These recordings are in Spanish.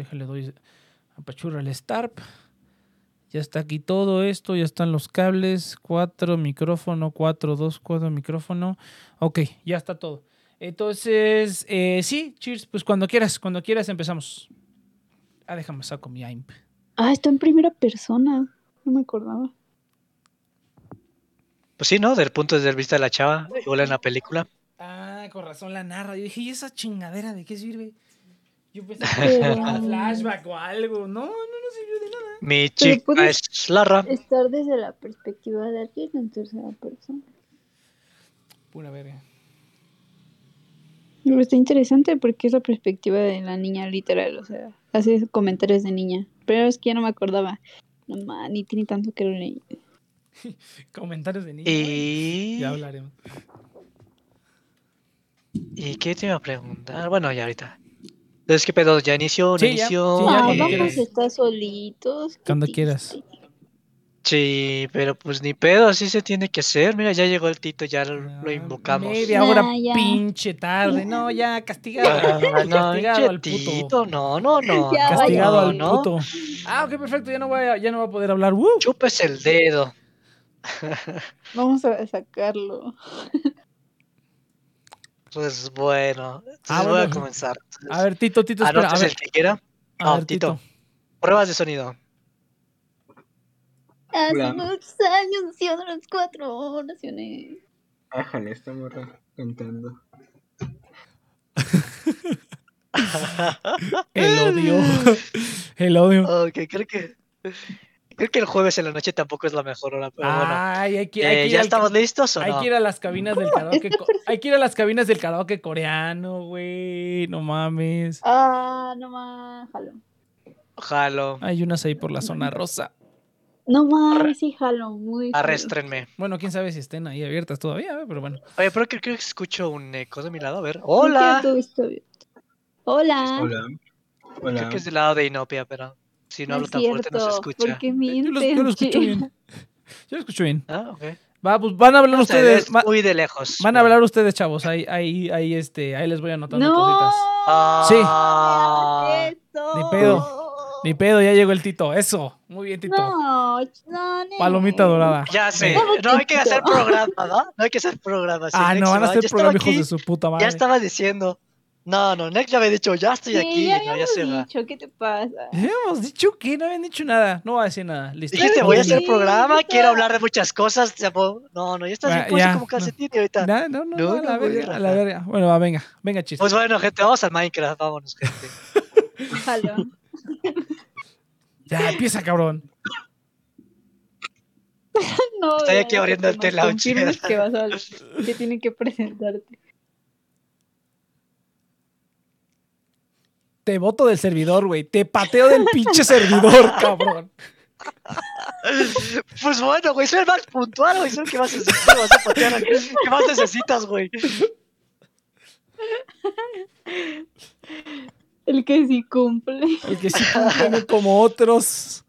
Déjale, doy apachurra el Starp. Ya está aquí todo esto, ya están los cables, cuatro micrófono, cuatro, dos, cuatro micrófono. Ok, ya está todo. Entonces, eh, sí, cheers, pues cuando quieras, cuando quieras empezamos. Ah, déjame saco mi AIMP. Ah, está en primera persona. No me acordaba. Pues sí, ¿no? Desde el punto de vista de la chava, igual en la película. Ah, con razón la narra. Yo dije, ¿y esa chingadera de qué sirve? Yo pensé que era flashback o algo. No, no, no sirvió de nada. Mi chica es Lara. Estar desde la perspectiva de alguien en tercera persona. Pura verga. Pero está interesante porque es la perspectiva de la niña literal, o sea, hace comentarios de niña. Pero es que ya no me acordaba. No ma, ni tiene tanto que lo leí. Comentarios de niños. Y... Ya hablaremos. ¿Y qué te iba a preguntar? Bueno, ya ahorita. Entonces, ¿qué pedo? ¿Ya inició? ¿No Sí, ya, sí, ya, cuando Eh, quieras. vamos a estar solitos. Cuando quieras. Sí, pero pues ni pedo, así se tiene que hacer. Mira, ya llegó el Tito, ya lo, lo Ah, invocamos. Media hora Ya, ya. pinche tarde. No, ya, castigado. Ah, no, castigado al puto. Tito, no, no, no. Ya, Castigado no, al no. puto. Ah, ok, perfecto. Ya no, voy a, ya no va a poder hablar. ¡Woo! Chupes el dedo. Vamos a sacarlo. Pues bueno, entonces Ah, voy a comenzar. A ver, Tito, Tito, espera. A ver, el que quiera. a No, ver, Tito. Tito. Pruebas de sonido. Hace Hola. muchos años nació a las cuatro oraciones. Ájale, esta morra cantando. El odio. El odio. Ok, creo que. Creo que el jueves en la noche tampoco es la mejor hora, pero bueno. Ay, hay que, hay Eh, que ¿Ya al- estamos listos o Hay no? que ir a las cabinas del karaoke. está co- Hay que ir a las cabinas del karaoke coreano, güey. No mames. Ah, no más, jalo. Jalo. Hay unas ahí por la zona rosa. No más, sí, jalo, muy. jalo. Arréstrenme. Bueno, quién sabe si estén ahí abiertas todavía, pero bueno. Oye, pero creo, que escucho un eco de mi lado. A ver. ¿Por qué ¡Hola! Hola. Hola. Hola. Creo que es del lado de Inopia, pero si no, No hablo tan fuerte no se escucha. ¿Por qué Yo lo, yo lo escucho bien. Yo lo escucho bien. Ah, ok. Va, pues van a hablar No ustedes. muy de lejos. van a hablar ustedes, chavos. Ahí, ahí, ahí, este, ahí les voy anotando No. cositas. Ah, eso. Ni pedo. Ni pedo, ya llegó el Tito. Eso. Muy bien, Tito. No, no, no. Palomita dorada. Ya sé. No hay que hacer programa, ¿no? No hay que hacer programa. sí, Ah, no, van a hacer programa hijos aquí, de su puta madre. Ya estaba diciendo. No, no, Nex ya había dicho, ya estoy Sí, aquí. ya no, ya habíamos se va. dicho, ¿qué te pasa? Hemos dicho que no habían dicho nada. No voy a decir nada. Listo. Dijiste, voy a hacer programa, quiero hablar de muchas cosas. No, no, ya estás puesto ya, como no. calcetín y ahorita. No, no, no, No, no, a la no verga, a la rajar. verga. Bueno, va, venga, venga, chiste. Pues bueno, gente, vamos al Minecraft, vámonos, gente. Ya, empieza, cabrón. No, Estoy aquí abriendo el confirmes que vas a que tienen que presentarte. Te voto del servidor, güey. Te pateo del pinche servidor, cabrón. Pues bueno, güey, soy el más puntual, güey, soy el que más necesitas, vas a patear, ¿qué más necesitas, güey? El que sí cumple. El que sí cumple, no como otros.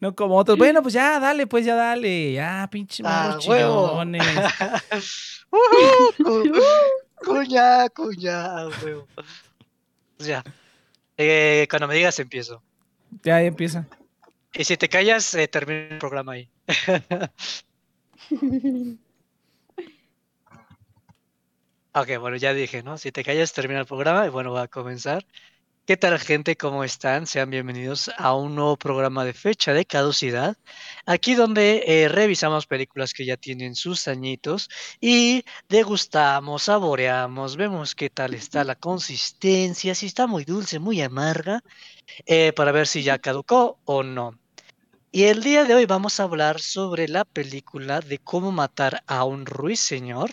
No como otros. Bueno, pues ya, dale, pues ya dale. Ya, pinche Ah, huevo. chillones. Ujú, cu- Cuña, cuña, güey. Pues ya. Eh, cuando me digas empiezo. Ya, ya empieza. Y si te callas, eh, termino el programa ahí. Ok, bueno, ya dije, ¿no? Si te callas, termina el programa y bueno, va a comenzar. ¿Qué tal, gente? ¿Cómo están? Sean bienvenidos a un nuevo programa de fecha de caducidad. Aquí donde eh, revisamos películas que ya tienen sus añitos y degustamos, saboreamos, vemos qué tal está la consistencia, si está muy dulce, muy amarga, eh, para ver si ya caducó o no. Y el día de hoy vamos a hablar sobre la película de cómo matar a un ruiseñor.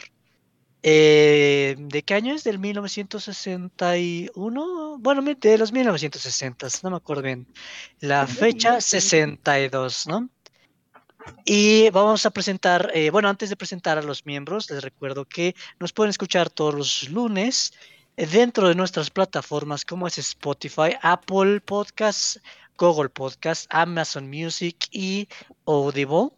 Eh, ¿De qué año es? ¿Del 1961? Bueno, de los 1960, no me acuerdo bien. La fecha 62, ¿no? Y vamos a presentar, eh, bueno, antes de presentar a los miembros, les recuerdo que nos pueden escuchar todos los lunes eh, dentro de nuestras plataformas como es Spotify, Apple Podcasts, Google Podcasts, Amazon Music y Audible.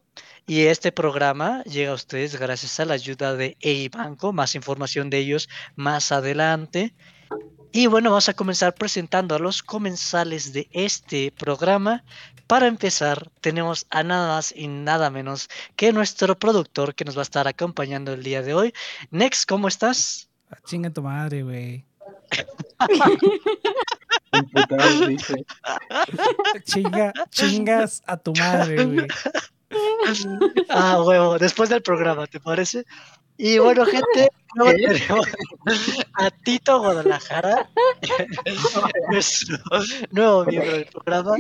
Y este programa llega a ustedes gracias a la ayuda de EIBanco. Más información de ellos más adelante. Y bueno, vamos a comenzar presentando a los comensales de este programa. Para empezar, tenemos a nada más y nada menos que nuestro productor que nos va a estar acompañando el día de hoy. Next, ¿cómo estás? Ah, chinga tu madre, güey. Chinga, chingas a tu madre, güey. Ah, huevo, después del programa, ¿te parece? Y bueno, gente, tenemos a Tito Guadalajara, nuestro nuevo miembro del programa.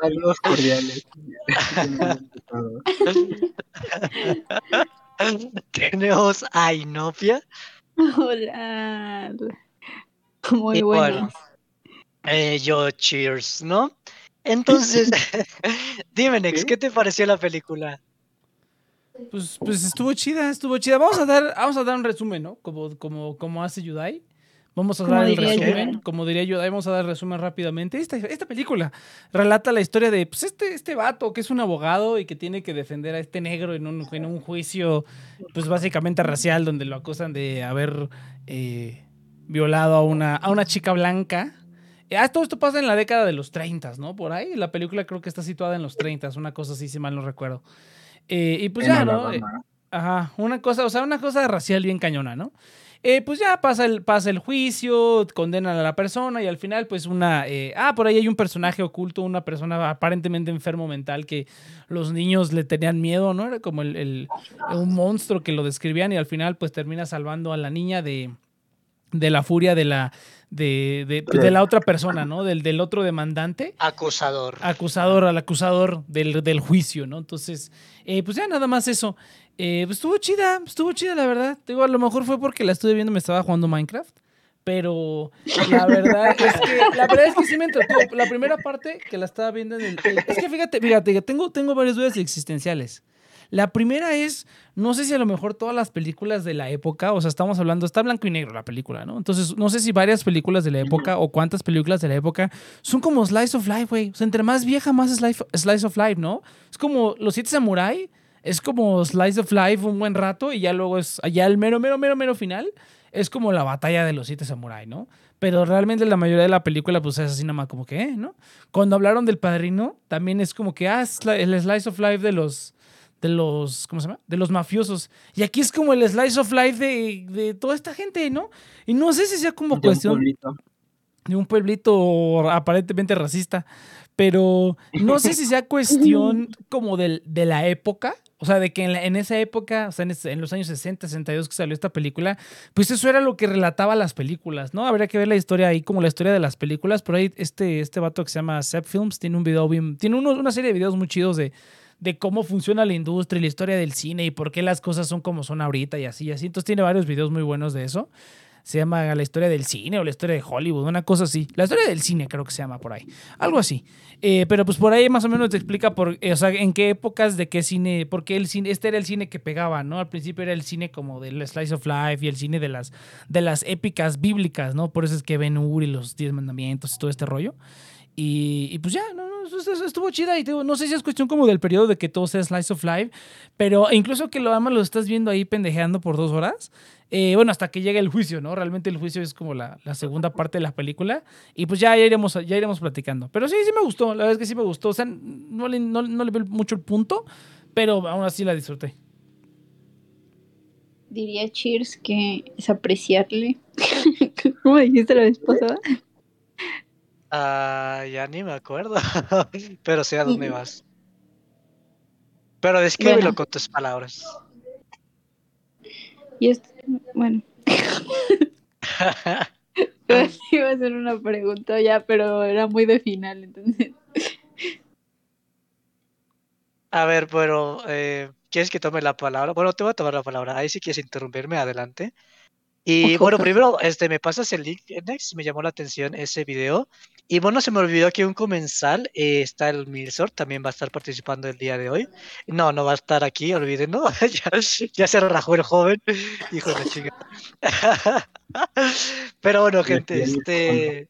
Saludos cordiales. Tenemos a Inopia. Hola. Muy Y bueno. bueno, eh, yo, cheers, ¿no? Entonces, dime, Nex, ¿Qué? ¿qué te pareció la película? Pues, pues estuvo chida, estuvo chida. Vamos a dar, vamos a dar un resumen, ¿no? Como, como, como hace Yudai. Vamos a dar el resumen, como diría Yudai, vamos a dar resumen rápidamente. Esta, esta película relata la historia de pues, este, este vato que es un abogado y que tiene que defender a este negro en un, en un juicio, pues básicamente racial, donde lo acusan de haber eh, violado a una, a una chica blanca. Ah, todo esto pasa en la década de los 30, ¿no? Por ahí. La película creo que está situada en los 30, una cosa así, si mal no recuerdo. Eh, y pues En ya, ¿no? Eh, Alabama. Ajá, una cosa, o sea, una cosa racial bien cañona, ¿no? Eh, pues ya pasa el, pasa el juicio, condenan a la persona y al final pues una... eh, ah, por ahí hay un personaje oculto, una persona aparentemente enfermo mental que los niños le tenían miedo, ¿no? Era como el, el- un monstruo que lo describían y al final pues termina salvando a la niña de, de la furia de la, de, de, de la otra persona, ¿no? Del, del otro demandante Acusador. acusador, al acusador del, del juicio, ¿no? Entonces, eh, pues ya nada más eso. Eh, pues estuvo chida, estuvo chida, la verdad. Digo, a lo mejor fue porque la estuve viendo, me estaba jugando Minecraft. Pero la verdad es que, la verdad es que sí me entretuvo. La primera parte que la estaba viendo en el. Es que fíjate, fíjate, tengo, tengo varias dudas existenciales. La primera es, no sé si a lo mejor todas las películas de la época, o sea, estamos hablando, está blanco y negro la película, ¿no? Entonces, no sé si varias películas de la época o cuántas películas de la época son como Slice of Life, güey. O sea, entre más vieja, más slice, slice of Life, ¿no? Es como Los Siete Samurai, es como Slice of Life un buen rato y ya luego es, allá el mero, mero, mero, mero final, es como la batalla de los Siete Samurai, ¿no? Pero realmente la mayoría de la película, pues es así nada más como que, ¿eh? ¿no? Cuando hablaron del padrino, también es como que, ah, es la- el Slice of Life de los de los, ¿cómo se llama? De los mafiosos. Y aquí es como el slice of life de, de toda esta gente, ¿no? Y no sé si sea como De un cuestión pueblito. de un pueblito aparentemente racista, pero no sé si sea cuestión como del- de la época, o sea, de que en, la- en esa época, o sea, en, en los años 60, 62 que salió esta película, pues eso era lo que relataba las películas, ¿no? Habría que ver la historia ahí, como la historia de las películas, pero ahí este, este vato que se llama Sep Films tiene un video bien, tiene uno- una serie de videos muy chidos de, de cómo funciona la industria y la historia del cine y por qué las cosas son como son ahorita y así y así. Entonces tiene varios videos muy buenos de eso. Se llama La historia del cine o la historia de Hollywood, una cosa así. La historia del cine creo que se llama por ahí. Algo así. Eh, pero pues por ahí más o menos te explica por, eh, o sea, en qué épocas de qué cine, porque el cine, este era el cine que pegaba, ¿no? Al principio era el cine como del Slice of Life y el cine de las, de las épicas bíblicas, ¿no? Por eso es que Ben Hur y los Diez Mandamientos y todo este rollo. Y, pues ya, no, no, estuvo chida. Y digo, no sé si es cuestión como del periodo de que todo sea Slice of Life, pero incluso que lo además lo estás viendo ahí pendejeando por dos horas. eh, bueno, hasta que llegue el juicio, ¿no? Realmente el juicio es como la, la segunda parte de la película. Y pues ya, iremos, ya iremos platicando. Pero sí, sí me gustó. La verdad es que sí me gustó. O sea, no le, no le veo mucho el punto, pero aún así la disfruté. Diría Cheers que es apreciarle. ¿Cómo dijiste la vez pasada? Ah, ya ni me acuerdo. Pero sé a dónde vas. Pero descríbelo Bueno. con tus palabras. Y es, bueno, iba a hacer una pregunta ya, pero era muy de final, entonces. A ver, pero eh, ¿quieres que tome la palabra? Bueno, te voy a tomar la palabra. Ahí si quieres interrumpirme, adelante. Y bueno, primero, este, me pasas el link, Next, me llamó la atención ese video. Y bueno, se me olvidó que un comensal, eh, está el Milsor, también va a estar participando el día de hoy. No, no va a estar aquí, olvídenlo. ya, ya se rajó el joven, hijo de chingada. Pero bueno, gente, este...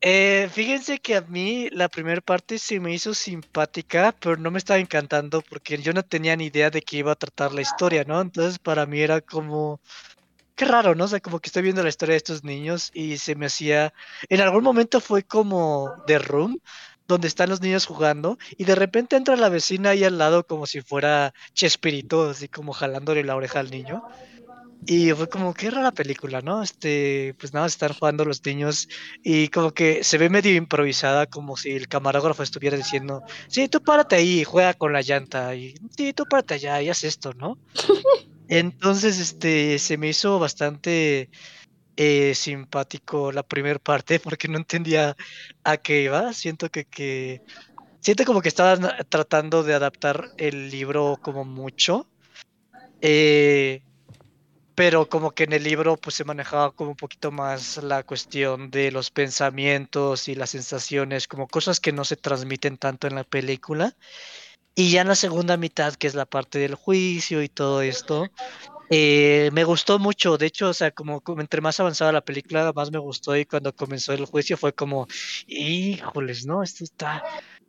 eh, fíjense que a mí la primera parte se me hizo simpática, pero no me estaba encantando porque yo no tenía ni idea de qué iba a tratar la historia, ¿no? Entonces para mí era como, qué raro, ¿no? O sea, como que estoy viendo la historia de estos niños y se me hacía, en algún momento fue como The Room, donde están los niños jugando y de repente entra la vecina ahí al lado como si fuera Chespirito, así como jalándole la oreja al niño. Y fue como, qué rara película, ¿no? Este, pues nada, están jugando los niños y como que se ve medio improvisada, como si el camarógrafo estuviera diciendo, sí, tú párate ahí, juega con la llanta, y sí, tú párate allá y haz esto, ¿no? Entonces, este, se me hizo bastante eh, simpático la primera parte porque no entendía a qué iba. Siento que, siento como que estaban tratando de adaptar el libro como mucho. Eh, pero como que en el libro pues se manejaba como un poquito más la cuestión de los pensamientos y las sensaciones, como cosas que no se transmiten tanto en la película. Y ya en la segunda mitad, que es la parte del juicio y todo esto, eh, me gustó mucho. De hecho, o sea, como, como entre más avanzada la película, más me gustó. Y cuando comenzó el juicio fue como, híjoles, ¿no? Esto está,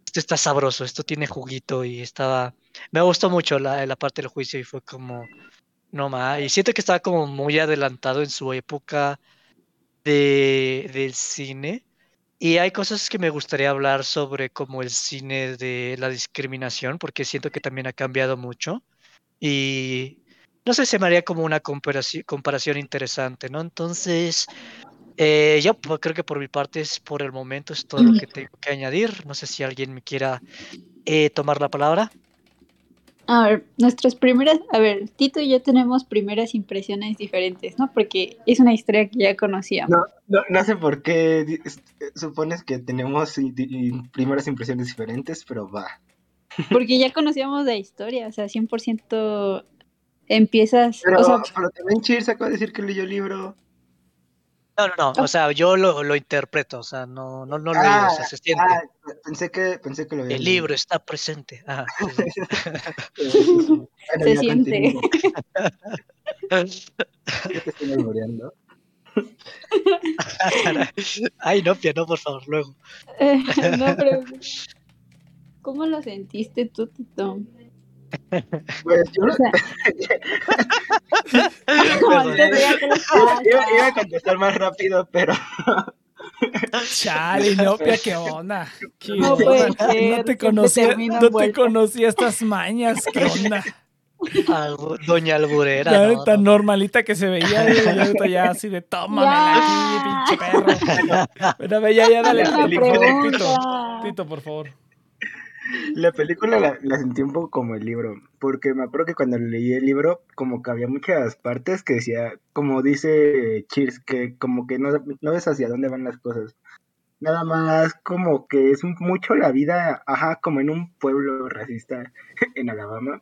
esto está sabroso, esto tiene juguito y estaba... Me gustó mucho la, la parte del juicio y fue como, no más. Y siento que estaba como muy adelantado en su época de, del cine. Y hay cosas que me gustaría hablar sobre como el cine de la discriminación, porque siento que también ha cambiado mucho. Y no sé, se me haría como una comparación, comparación interesante, ¿no? Entonces, eh, yo creo que por mi parte es por el momento es todo lo que tengo que añadir. No sé si alguien me quiera eh, tomar la palabra. A ver, nuestras primeras, a ver, Tito y yo tenemos primeras impresiones diferentes, ¿no? Porque es una historia que ya conocíamos. No, no, no sé por qué supones que tenemos primeras impresiones diferentes, pero va. Porque ya conocíamos la historia, o sea, 100% empiezas, Pero, o sea, pero también Cheers acaba de decir que leyó el libro. No, no, no. O sea, yo lo, lo interpreto, o sea, no, no, no lo leí, o sea, se siente. ah, pensé que, pensé que lo había El leído. libro está presente. Ajá. Bueno, Se siente. continúo. Yo te estoy memoreando. Ay, no, Pia, no, por favor, luego. no, pero ¿cómo lo sentiste tú, Tito? Pues yo O sea, ya iba, iba a contestar más rápido, pero Chale, Inopia, ¿qué onda? ¿Qué No onda? No te conocía, no te conocía estas mañas, ¿qué onda? Doña Alburera. No, tan no. normalita que se veía, güey, y ahorita ya así de tómamela Ya. aquí, pinche perro. Pero ve, ya, ya, dale. Tito, Tito, por favor. La película la, la sentí un poco como el libro, porque me acuerdo que cuando leí el libro, como que había muchas partes que decía, como dice Cheers, que como que no, no ves hacia dónde van las cosas. Nada más como que es mucho la vida, ajá, como en un pueblo racista en Alabama.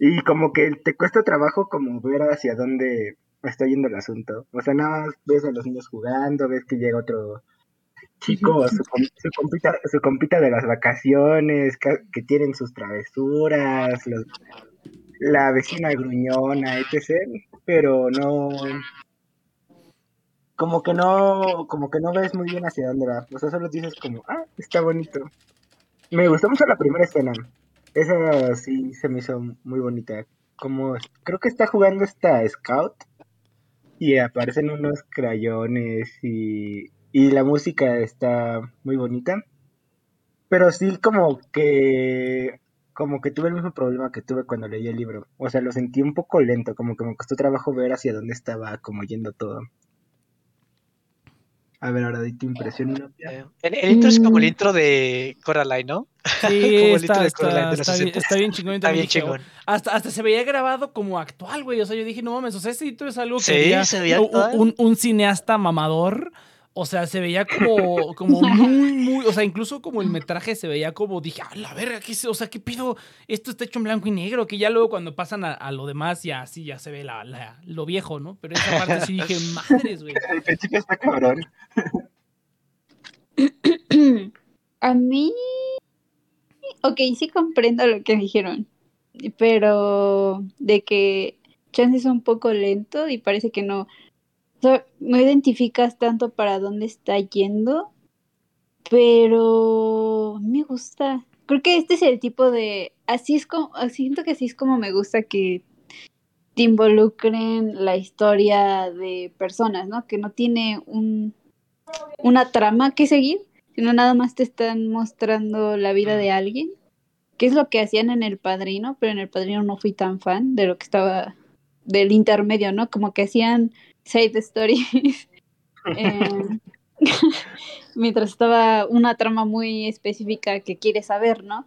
Y como que te cuesta trabajo como ver hacia dónde está yendo el asunto. O sea, nada más ves a los niños jugando, ves que llega otro chico, su, com- su compita, su compita de las vacaciones, que, que tienen sus travesuras, los- la vecina gruñona, etc. Pero no, como que no, como que no ves muy bien hacia dónde va. O sea, solo dices como, ah, está bonito. Me gustó mucho la primera escena. Esa sí se me hizo muy bonita. Como creo que está jugando esta Scout y aparecen unos crayones y, y la música está muy bonita. Pero sí como que como que tuve el mismo problema que tuve cuando leí el libro. O sea, lo sentí un poco lento, como que me costó trabajo ver hacia dónde estaba como yendo todo. A ver, ahora di tu impresión. Eh, El, el intro es como el Mm. intro de Coraline, ¿no? Sí, Como el está, intro de Coraline está, está, bien, 60. está bien chingón. Está bien chingón. oh, hasta, hasta se veía grabado como actual, güey. O sea, yo dije, no mames, o sea, ese intro es algo que Sí, se veía u- actual. un, un cineasta mamador. O sea, se veía como, como muy, muy, o sea, incluso como el metraje se veía como, dije, a la verga, ¿qué? O sea, ¿qué pido? Esto está hecho en blanco y negro, que ya luego cuando pasan a, a lo demás, ya así ya se ve la, la- lo viejo, ¿no? Pero esa parte sí dije, madres, güey. Al principio está cabrón. A mí, ok, sí comprendo lo que dijeron, pero de que Chance es un poco lento y parece que no, no identificas tanto para dónde está yendo, pero me gusta. Creo que este es el tipo de, así es como, siento que así es como me gusta que te involucren la historia de personas, ¿no? Que no tiene un, una trama que seguir, sino nada más te están mostrando la vida de alguien, que es lo que hacían en El Padrino, pero en El Padrino no fui tan fan de lo que estaba del intermedio, ¿no? Como que hacían side stories. eh, mientras estaba una trama muy específica que quieres saber, ¿no?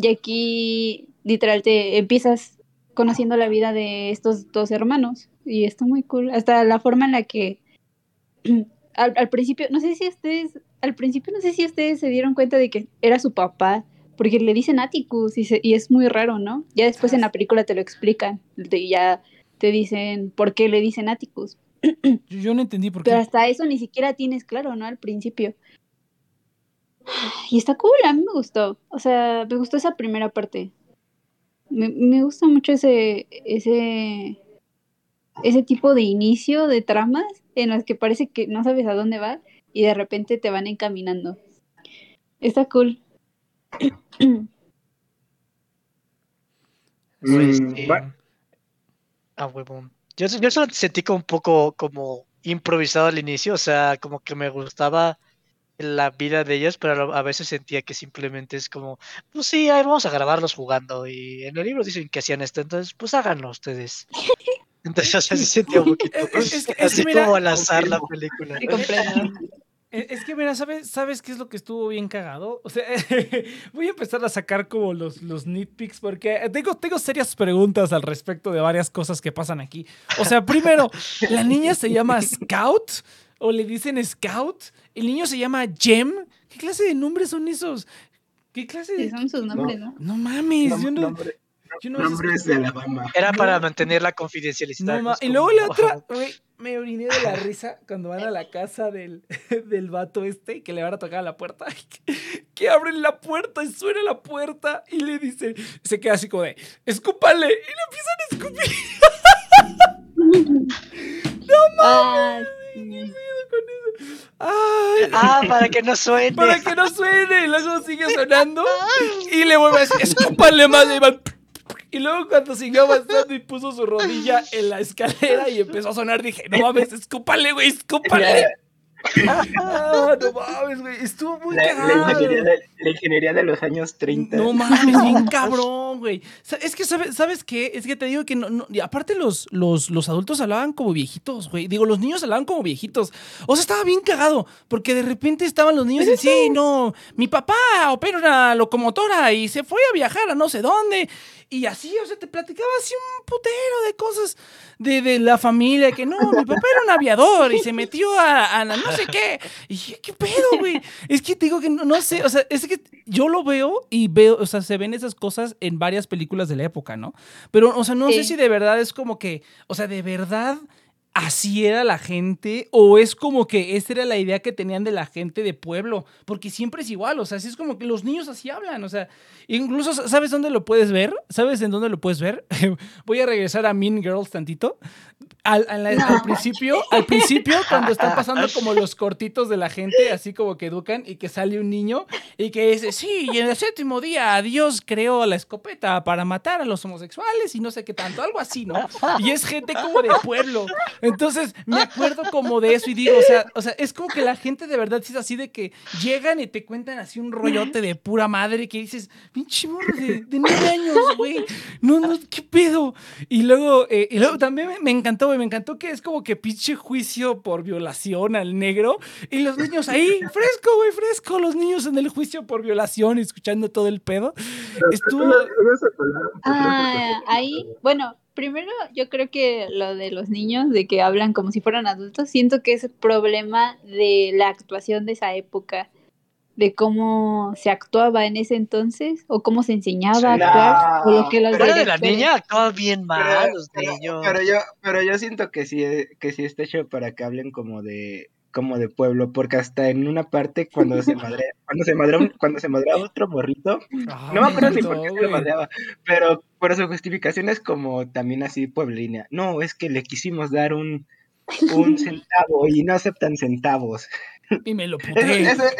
Y aquí literal te empiezas conociendo la vida de estos dos hermanos y está muy cool. Hasta la forma en la que al, al principio, no sé si ustedes, al principio no sé si ustedes se dieron cuenta de que era su papá, porque le dicen Atticus y, se- y es muy raro, ¿no? Ya después en la película te lo explican y ya te dicen por qué le dicen Atticus. Yo, yo no entendí por Pero qué. hasta eso ni siquiera tienes claro, ¿no? Al principio. Y está cool, a mí me gustó. O sea, me gustó esa primera parte. Me, me gusta mucho ese, ese, ese tipo de inicio de tramas en las que parece que no sabes a dónde va y de repente te van encaminando. Está cool. Pues, Mm, sí. va- Ah, huevón. Yo, yo solo sentí como un poco como improvisado al inicio, o sea, como que me gustaba la vida de ellos, pero a veces sentía que simplemente es como, pues sí, a ver, vamos a grabarlos jugando. Y en el libro dicen que hacían esto, entonces pues háganlo ustedes. Entonces, o sea, sí sentía un poquito es- es así mira, como al azar la película. Eh, Es que, mira, ¿sabes, ¿sabes qué es lo que estuvo bien cagado? O sea, voy a empezar a sacar como los, los nitpicks porque tengo, tengo serias preguntas al respecto de varias cosas que pasan aquí. O sea, primero, ¿la niña se llama Scout? ¿O le dicen Scout? ¿El niño se llama Jem? ¿Qué clase de nombres son esos? ¿Qué clase Sí, de...? son sus nombres, ¿no? No mames, yo no... nombre- yo no nombres de Alabama. Era No. para mantener la confidencialidad. No, y luego la otra, güey, me oriné de la risa cuando van a la casa del, del vato este que le van a tocar a la puerta. Que, que abren la puerta y suena la puerta y le dicen, se queda así como de, escúpale. Y le empiezan a escupir Ah, sí. con eso. Ay, Ah, para que no suene. para que no suene. Y luego sigue sonando y le vuelve a decir, escúpale más. Y, van, y luego cuando siguió avanzando y puso su rodilla en la escalera y empezó a sonar, dije, no mames, escúpale, güey, escúpale. Ah, no mames, güey. Estuvo muy La, la cagado. ingeniería de, la ingeniería de los años 30. No mames, bien cabrón, güey. Es que, ¿sabes, ¿sabes qué? Es que te digo que no, no- y aparte los, los, los adultos hablaban como viejitos, güey. Digo, los niños hablaban como viejitos. O sea, estaba bien cagado, porque de repente estaban los niños y decían, "Sí, no, mi papá opera una locomotora y se fue a viajar a no sé dónde. Y así, o sea, te platicaba así un putero de cosas de, de la familia, que no, mi papá era un aviador y se metió a, a la no sé qué. Y dije, ¿qué pedo, güey? Es que te digo que no, no sé, o sea, es que yo lo veo y veo, o sea, se ven esas cosas en varias películas de la época, ¿no? Pero, o sea, no sé si de verdad es como que, o sea, de verdad así era la gente o es como que esa era la idea que tenían de la gente de pueblo, porque siempre es igual, o sea, así es como que los niños así hablan, o sea, incluso, ¿sabes dónde lo puedes ver? ¿Sabes en dónde lo puedes ver? Voy a regresar a Mean Girls tantito. Al, al- principio, al principio, cuando están pasando como los cortitos de la gente, así como que educan y que sale un niño y que dice, sí, y en el séptimo día Dios creó la escopeta para matar a los homosexuales y no sé qué tanto, algo así, ¿no? Y es gente como de pueblo. Entonces, me acuerdo como de eso y digo, o sea, o sea, es como que la gente de verdad es así de que llegan y te cuentan así un rollote de pura madre que dices, pinche morro de, de nueve años, güey. No, no, qué pedo. Y luego, eh, y luego también me, me encantó, güey, me encantó que es como que pinche juicio por violación al negro y los niños ahí, fresco, güey, fresco, los niños en el juicio por violación, escuchando todo el pedo. Estuvo... Ah, ahí, bueno, primero yo creo que lo de los niños, de que hablan como si fueran adultos, siento que es el problema de la actuación de esa época, de cómo se actuaba en ese entonces, o cómo se enseñaba a actuar, o lo que los Pero de la niña acaba bien mal, Pero- los pero- niños. Pero yo, pero yo siento que sí, que sí está hecho para que hablen como de como de pueblo, porque hasta en una parte cuando se madrea, cuando se madrea un- cuando se madrea otro morrito, Ah, no me acuerdo ni por qué se lo madreaba, pero por su justificación es como también así pueblina. No, es que le quisimos dar un, un centavo y no aceptan centavos. Y me lo Eso, puté.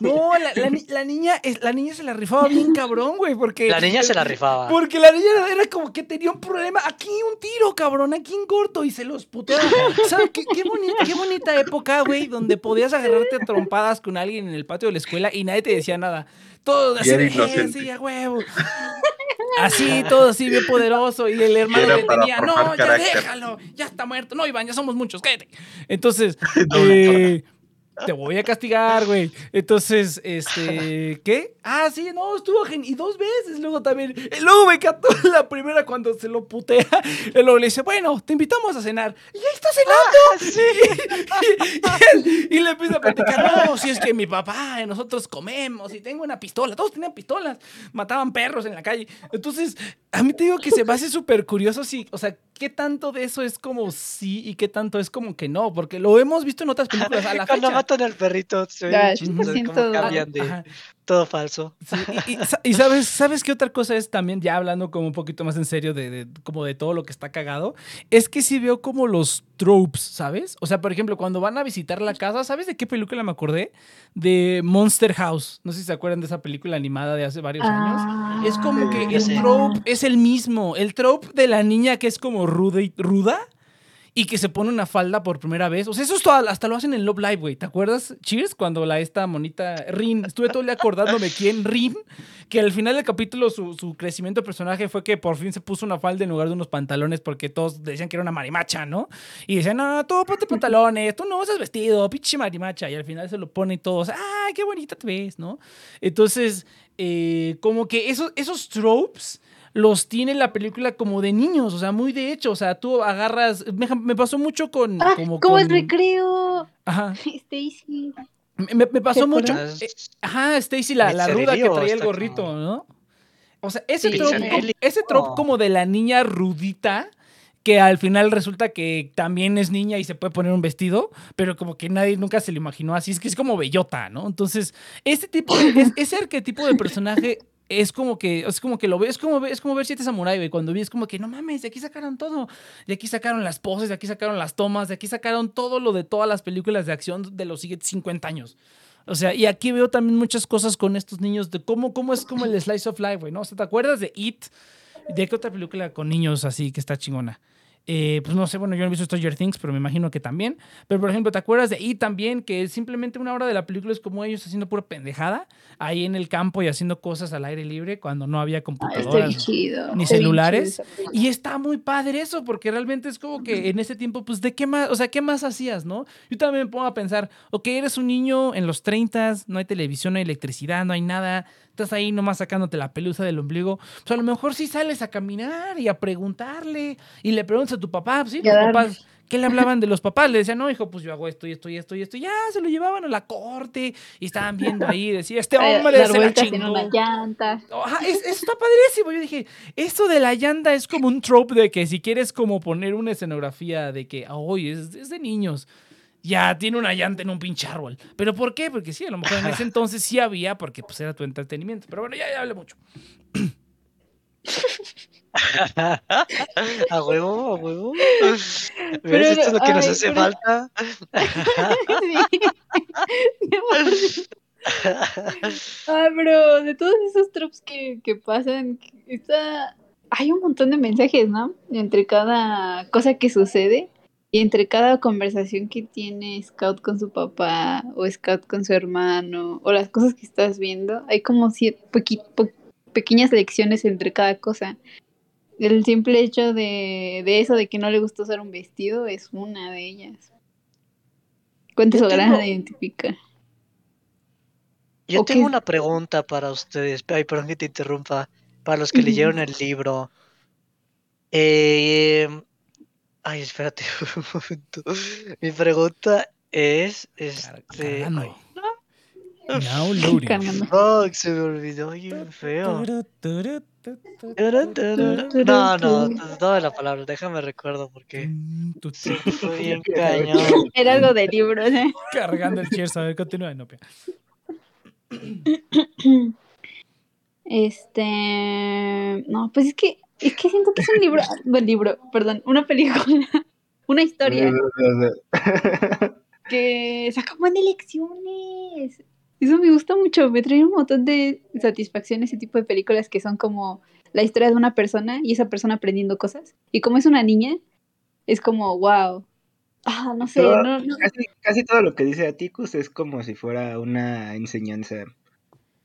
No, la, la la niña, es- la niña se la rifaba bien cabrón, güey, porque... La niña se la rifaba. Porque la niña era- como que tenía un problema. Aquí un tiro, cabrón, aquí en corto. Y se los puteaba. ¿Sabes qué, qué bonita, qué bonita época, güey, donde podías agarrarte a trompadas con alguien en el patio de la escuela y nadie te decía nada. Todos así Bien de, "Eh, inocente. sí, a huevo. Así, todo así, bien poderoso. Y el hermano le tenía, no, ya carácter". déjalo, ya está muerto. No, Iván, ya somos muchos, cállate. Entonces, No, eh, te voy a castigar, güey. Entonces, este, ¿qué? Ah, sí, no, estuvo genial. Y dos veces, luego también. y luego me encantó la primera cuando se lo putea. Y luego le dice, bueno, te invitamos a cenar. Y ahí está cenando. y, y él- y le empieza a platicar, no, si es que mi papá y nosotros comemos y tengo una pistola. Todos tenían pistolas. Mataban perros en la calle. Entonces, a mí te digo que se me hace súper curioso si, o sea, qué tanto de eso es como sí y qué tanto es como que no. Porque lo hemos visto en otras películas a la Cuando fecha. matan al perrito, se ve Ya, bien chistoso siento- cómo cambian de Ajá. Todo falso. Sí, y, y sa- y sabes, ¿sabes qué otra cosa es también, ya hablando como un poquito más en serio de, de- como de todo lo que está cagado? Es que sí veo como los tropes, ¿sabes? O sea, por ejemplo, cuando van a visitar la casa, ¿sabes de qué película me acordé? De Monster House. No sé si se acuerdan de esa película animada de hace varios años. Ah, Es como que el trope es el mismo. El trope de la niña que es como ruda y ruda y que se pone una falda por primera vez. O sea, eso es hasta lo hacen en Love Live, güey. ¿Te acuerdas? Cheers, cuando la esta monita Rin, estuve todo el día acordándome quién, Rin, que al final del capítulo su, su crecimiento de personaje fue que por fin se puso una falda en lugar de unos pantalones porque todos decían que era una marimacha, ¿no? Y decían, no, tú ponte pantalones, tú no usas vestido, pinche marimacha. Y al final se lo pone y todos, ¡ay, qué bonita te ves, ¿no? Entonces, eh, como que esos, esos tropes los tiene la película como de niños, o sea, muy de hecho, o sea, tú agarras, me, me pasó mucho con... Ah, como como el con- recreo. Ajá, Stacy. me, pasó ¿Te mucho... eh, ajá, Stacy, la, la ruda que traía el gorrito, como- ¿no? O sea, ese Sí, trope, como- ese trope como de la niña rudita, que al final resulta que también es niña y se puede poner un vestido, pero como que nadie nunca se lo imaginó así, es que es como bellota, ¿no? Entonces, este tipo, de- es- ese arquetipo de personaje es como que, es como que lo ves, es como, es como ver Siete Samurai, güey, cuando ves como que, no mames, de aquí sacaron todo, de aquí sacaron las poses, de aquí sacaron las tomas, de aquí sacaron todo lo de todas las películas de acción de los siguientes 50 años. O sea, y aquí veo también muchas cosas con estos niños de cómo, cómo es como el slice of life, güey, ¿no? O sea, ¿te acuerdas de It? ¿De qué otra película con niños así que está chingona? Eh, pues no sé, bueno, yo no he visto Stranger Things, pero me imagino que también. Pero por ejemplo, ¿te acuerdas de It también? Que simplemente una hora de la película es como ellos haciendo pura pendejada ahí en el campo y haciendo cosas al aire libre cuando no había Ah, computadoras. ni celulares, chido. Y está muy padre eso, porque realmente es como que en ese tiempo, pues, ¿de qué más? O sea, ¿qué más hacías, no? Yo también me pongo a pensar, ok, eres un niño en los 30, no hay televisión, no hay electricidad, no hay nada, estás ahí nomás sacándote la pelusa del ombligo. Pues a lo mejor sí sales a caminar y a preguntarle, y le preguntas a tu papá, pues, sí, los papás. ¿Qué le hablaban de los papás? Le decían, no, hijo, pues yo hago esto y esto y esto y esto. Ya se lo llevaban a la corte y estaban viendo ahí. Decía, este hombre dar se la en chingó. una llanta. Ajá, es- eso está padrísimo. Yo dije, esto de la llanta es como un trope de que si quieres como poner una escenografía de que, hoy es, es de niños, ya tiene una llanta en un pinche árbol. ¿Pero por qué? Porque sí, a lo mejor en ese entonces sí había, porque pues era tu entretenimiento. Pero bueno, ya, ya hablé mucho. a huevo, a huevo. Pero. Esto es lo que nos hace pero- falta. Sí. Ah, pero de todos esos tropes que, que pasan, está... hay un montón de mensajes, ¿no? Entre cada cosa que sucede y entre cada conversación que tiene Scout con su papá o Scout con su hermano o las cosas que estás viendo, hay como siete, pequi- po- pequeñas lecciones entre cada cosa. El simple hecho de, de eso, de que no le gusta usar un vestido, es una de ellas. ¿Cuántas tengo- la identifica? Yo ¿O tengo qué? una pregunta para ustedes. Ay, perdón que te interrumpa. Para los que leyeron el libro. Eh, Ay, espérate un momento. Mi pregunta es, este, ay, Now loading. Cargando. fuck, se me olvidó bien feo. No, no, no de la palabra, déjame recuerdo porque me fue bien cañón. Era algo de libros, ¿eh? Cargando el cheers. A ver, continúa. No, pe- Este. No, pues es que. Es que siento que es un libro. Buen libro, perdón. Una película. Una historia que saca buenas lecciones. Eso me gusta mucho, me trae un montón de satisfacción ese tipo de películas que son como la historia de una persona y esa persona aprendiendo cosas. Y como es una niña, es como, wow. Ah, no sé, Todo- no, no- Casi, casi todo lo que dice Atticus es como si fuera una enseñanza.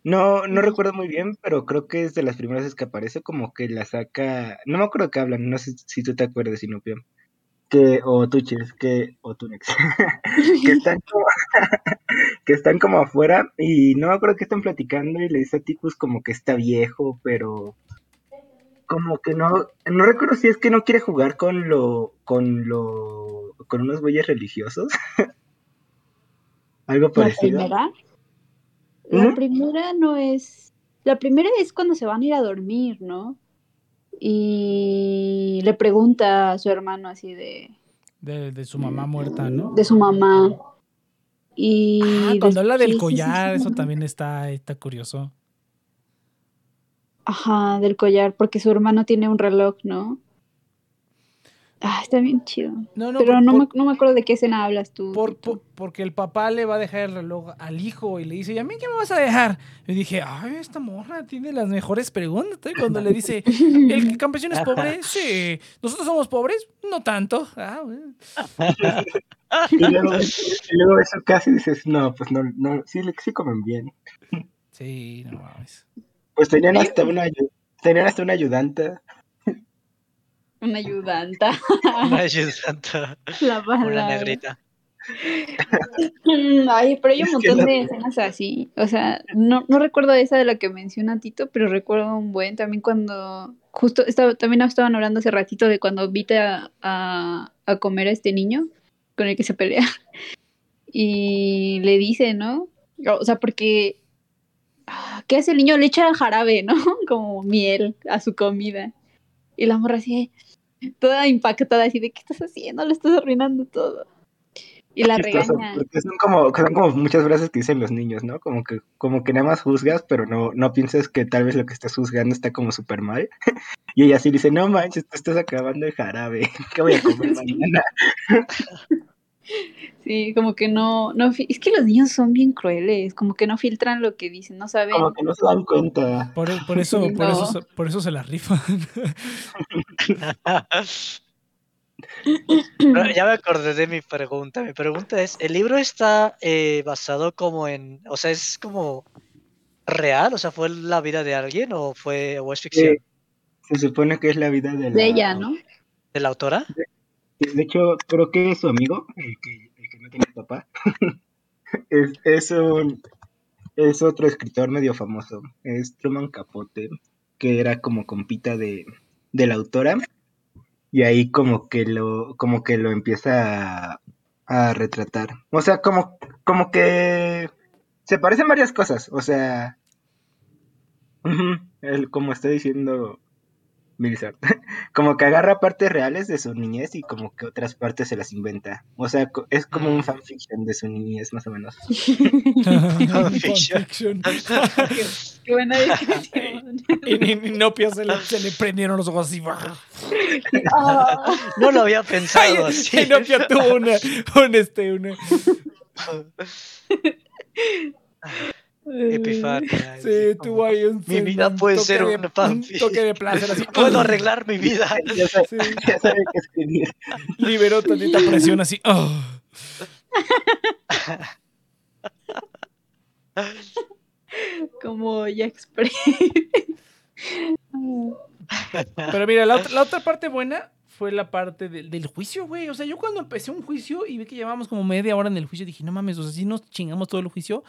No, no recuerdo muy bien, pero creo que es de las primeras veces que aparece, como que la saca. No me acuerdo que hablan, no sé si tú te acuerdas, Sinopio. Que, o tú, Chis, que, o tú, Nex. que están como, que están como afuera y no me acuerdo que están platicando y le dice a Ticus como que está viejo, pero como que no, no recuerdo si es que no quiere jugar con lo, con lo, con unos güeyes religiosos. Algo la parecido. primera. La primera no es. La primera es cuando se van a ir a dormir, ¿no? Y le pregunta a su hermano así de, De, de su mamá muerta, ¿no? de su mamá. Y Ah, cuando habla del collar, eso también está, está curioso. Ajá, del collar, porque su hermano tiene un reloj, ¿no? Ah, está bien chido. No, no, Pero por- no, por- me, no me acuerdo de qué escena hablas tú. Por- por- porque el papá le va a dejar el reloj al hijo y le dice, ¿y a mí qué me vas a dejar? Y dije, ay, esta morra tiene las mejores preguntas. Y cuando le dice, ¿el campesino es pobre? Sí. ¿Nosotros somos pobres? No tanto. Ah, bueno. Y luego, y luego eso casi dices, no, pues no, no, sí, sí comen bien. Sí, no mames. Pues tenían hasta una, tenían hasta una ayudante. Una ayudanta. Una ayudanta, La una palabra. negrita. Mm, Ay, pero hay un montón de escenas así. O sea, no, no recuerdo esa de la que menciona Tito, pero recuerdo un buen también cuando. Justo estaba, también estaban hablando hace ratito de cuando invita a, a comer a este niño con el que se pelea. Y le dice, ¿no? O sea, porque. ah, ¿Qué hace el niño? Le echa jarabe, ¿no? Como miel a su comida. Y la morra así, toda impactada, así de, ¿qué estás haciendo? Le estás arruinando todo. Y la Chistoso, regaña. porque son como, son como muchas frases que dicen los niños, ¿no? Como que, como que nada más juzgas, pero no, no piensas que tal vez lo que estás juzgando está como súper mal. Y ella sí dice, no manches, te estás acabando el jarabe. ¿Qué voy a comer mañana? Sí, como que no, no, es que los niños son bien crueles, como que no filtran lo que dicen, no saben. Como que no se dan cuenta. Por, por eso, por, eso, por eso se la rifan. Ya me acordé de mi pregunta. Mi pregunta es, ¿el libro está eh, basado como en, o sea, es como real? O sea, ¿fue la vida de alguien o fue o es ficción? Eh, se supone que es la vida de la... De ella, ¿no? ¿De la autora? De hecho, creo que su amigo, el que, el que no tiene papá, es, es un es otro escritor medio famoso. Es Truman Capote, que era como compita de, de la autora. Y ahí como que lo, como que lo empieza a, a retratar. O sea, como, como que se parecen varias cosas. O sea, el, como está diciendo Milsart, como que agarra partes reales de su niñez y como que otras partes se las inventa. O sea, es como un fanfiction de su niñez, más o menos. Fanfiction. Qué buena descripción. y ni- ni Nopia se le, se le prendieron los ojos así. Ah, No lo había pensado así. Y Nopia tuvo una, un, este, una, Epifania. Sí, así como, tuvo ahí un. Mi vida puede ser de- un fanfic. toque de placer así. Puedo arreglar mi vida. Ya sabe, Sí, ya sabe qué escribir. liberó tantita presión así. oh. como ya Express. Pero mira, la otra, la otra parte buena fue la parte del, del juicio, güey. O sea, yo cuando empecé un juicio y vi que llevábamos como media hora en el juicio, dije, no mames, o sea, si nos chingamos todo el juicio,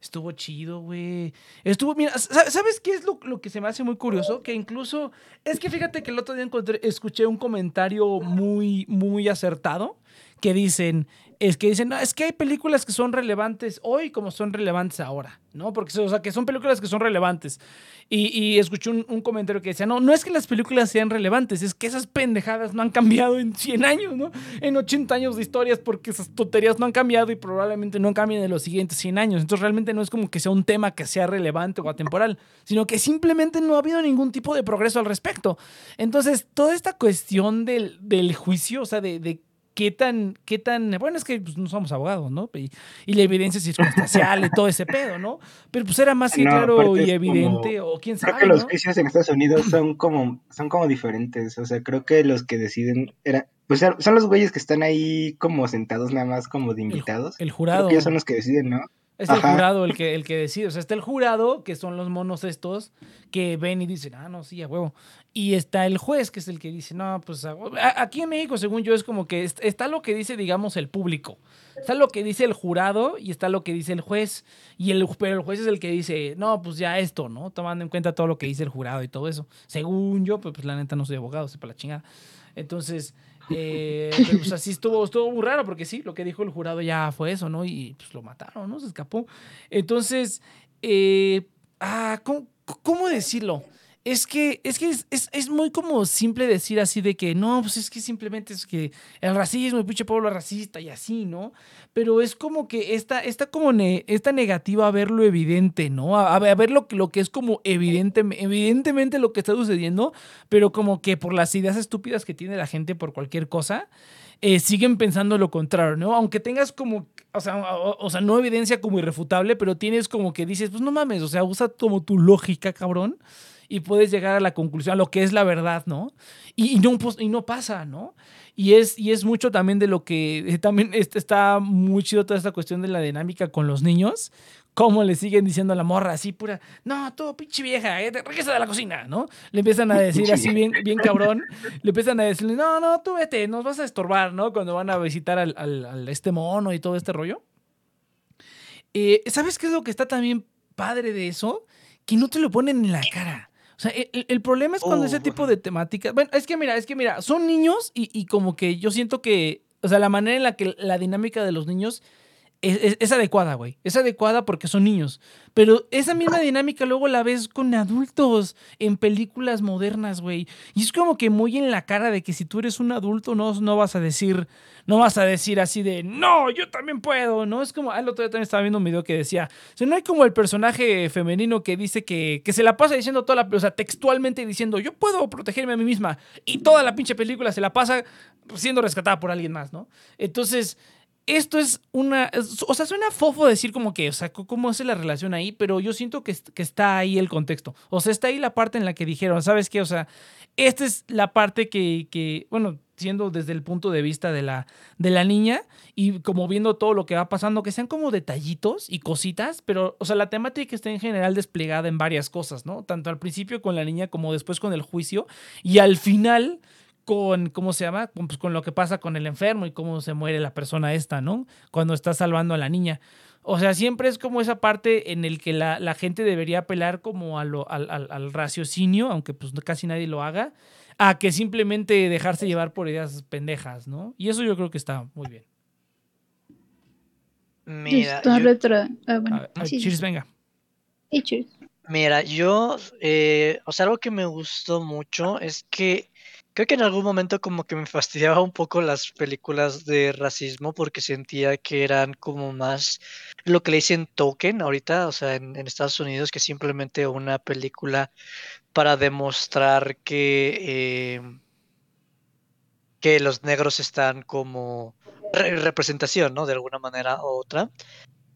estuvo chido, güey. Estuvo, mira, sa- ¿sabes qué es lo, que se me hace muy curioso? Que incluso, es que fíjate que el otro día escuché un comentario muy, muy acertado que dicen, es que dicen, no, es que hay películas que son relevantes hoy como son relevantes ahora, ¿no? Porque, o sea, que son películas que son relevantes. Y, y escuché un, comentario que decía, no, no es que las películas sean relevantes, es que esas pendejadas no han cambiado en 100 años, ¿no? En 80 años de historias, porque esas tonterías no han cambiado y probablemente no cambien en los siguientes 100 años. Entonces realmente no es como que sea un tema que sea relevante o atemporal, sino que simplemente no ha habido ningún tipo de progreso al respecto. Entonces, toda esta cuestión del, del juicio, o sea, de qué tan, qué tan, bueno, es que pues, no somos abogados, ¿no? Y, y la evidencia circunstancial y todo ese pedo, ¿no? Pero pues era más que No, claro y evidente, o quién Creo sabe, que los juicios en Estados Unidos son como, son como diferentes. O sea, creo que los que deciden era, pues son los güeyes que están ahí como sentados nada más como de invitados. El Creo jurado. que ellos son los que deciden, ¿no? Es el jurado el que, el que decide. O sea, está el jurado, que son los monos estos, que ven y dicen, ah, no, sí, a huevo. Y está el juez, que es el que dice, no, pues a huevo". A- aquí en México, según yo, es como que est- está lo que dice, digamos, el público. Está lo que dice el jurado y está lo que dice el juez. Y el, pero el juez es el que dice, no, pues ya esto, ¿no? Tomando en cuenta todo lo que dice el jurado y todo eso. Según yo, pues, pues, la neta no soy abogado, sepa la chingada. Entonces, eh, pero pues así estuvo, estuvo muy raro porque sí, lo que dijo el jurado ya fue eso, ¿no? Y pues lo mataron, ¿no? Se escapó. Entonces, eh, ah, ¿cómo, cómo decirlo? Es que, es, que es, es- es muy como simple decir así de que no, pues es que simplemente es que el racismo, el pinche pueblo racista y así, ¿no? Pero es como que esta, esta como ne- esta negativa a ver lo evidente, ¿no? A, a ver- lo, lo que es como evidente, evidentemente lo que está sucediendo, pero como que por las ideas estúpidas que tiene la gente por cualquier cosa, eh, siguen pensando lo contrario, ¿no? Aunque tengas como, o sea, o, o sea, no evidencia como irrefutable, pero tienes como que dices, pues no mames, o sea, usa como tu lógica, cabrón, y puedes llegar a la conclusión, a lo que es la verdad, ¿no? Y, no, pues, y no pasa, ¿no? Y es, y es mucho también de lo que eh, también está muy chido toda esta cuestión de la dinámica con los niños. Cómo le siguen diciendo a la morra así pura, no, tú pinche vieja, eh, regresa de la cocina, ¿no? Le empiezan a decir así bien, bien cabrón, le empiezan a decirle, no, no, tú vete, nos vas a estorbar, ¿no? Cuando van a visitar al- al este mono y todo este rollo. Eh, ¿Sabes qué es lo que está también padre de eso? Que no te lo ponen en la cara. O sea, el, el- problema es cuando ese Uh. tipo de temáticas. Bueno, es que mira, es que mira, son niños y, y como que yo siento que. O sea, la manera en la que la dinámica de los niños es, adecuada, güey. Es adecuada porque son niños. Pero esa misma dinámica luego la ves con adultos en películas modernas, güey. Y es como que muy en la cara de que si tú eres un adulto no, no vas a decir, no vas a decir así de, no, yo también puedo, ¿no? Es como, el otro día también estaba viendo un video que decía, o sea, no hay como el personaje femenino que dice que, que se la pasa diciendo toda la, o sea, textualmente diciendo, yo puedo protegerme a mí misma. Y toda la pinche película se la pasa siendo rescatada por alguien más, ¿no? Entonces, esto es una. O sea, suena fofo decir como que, o sea, cómo es la relación ahí, pero yo siento que, que está ahí el contexto. O sea, está ahí la parte en la que dijeron, ¿sabes qué? O sea, esta es la parte que, que, bueno, siendo desde el punto de vista de la, de la niña y como viendo todo lo que va pasando, que sean como detallitos y cositas, pero, o sea, la temática está en general desplegada en varias cosas, ¿no? Tanto al principio con la niña como después con el juicio y al final con, ¿cómo se llama? Con, pues, con lo que pasa con el enfermo y cómo se muere la persona esta, ¿no? Cuando está salvando a la niña. O sea, siempre es como esa parte en el que la, la gente debería apelar como a lo- al, al- al raciocinio, aunque pues casi nadie lo haga, a que simplemente dejarse llevar por ideas pendejas, ¿no? Y eso yo creo que está muy bien. Mira, Está yo, retro. Ah, A bueno. ver, a ver, sí, Cheers, venga. cheers. mira, yo, eh, o sea, algo que me gustó mucho es que creo que en algún momento como que me fastidiaba un poco las películas de racismo porque sentía que eran como más lo que le dicen token ahorita, o sea, en, Estados Unidos, que simplemente una película para demostrar que, eh, que los negros están como re- representación, ¿no? De alguna manera u otra.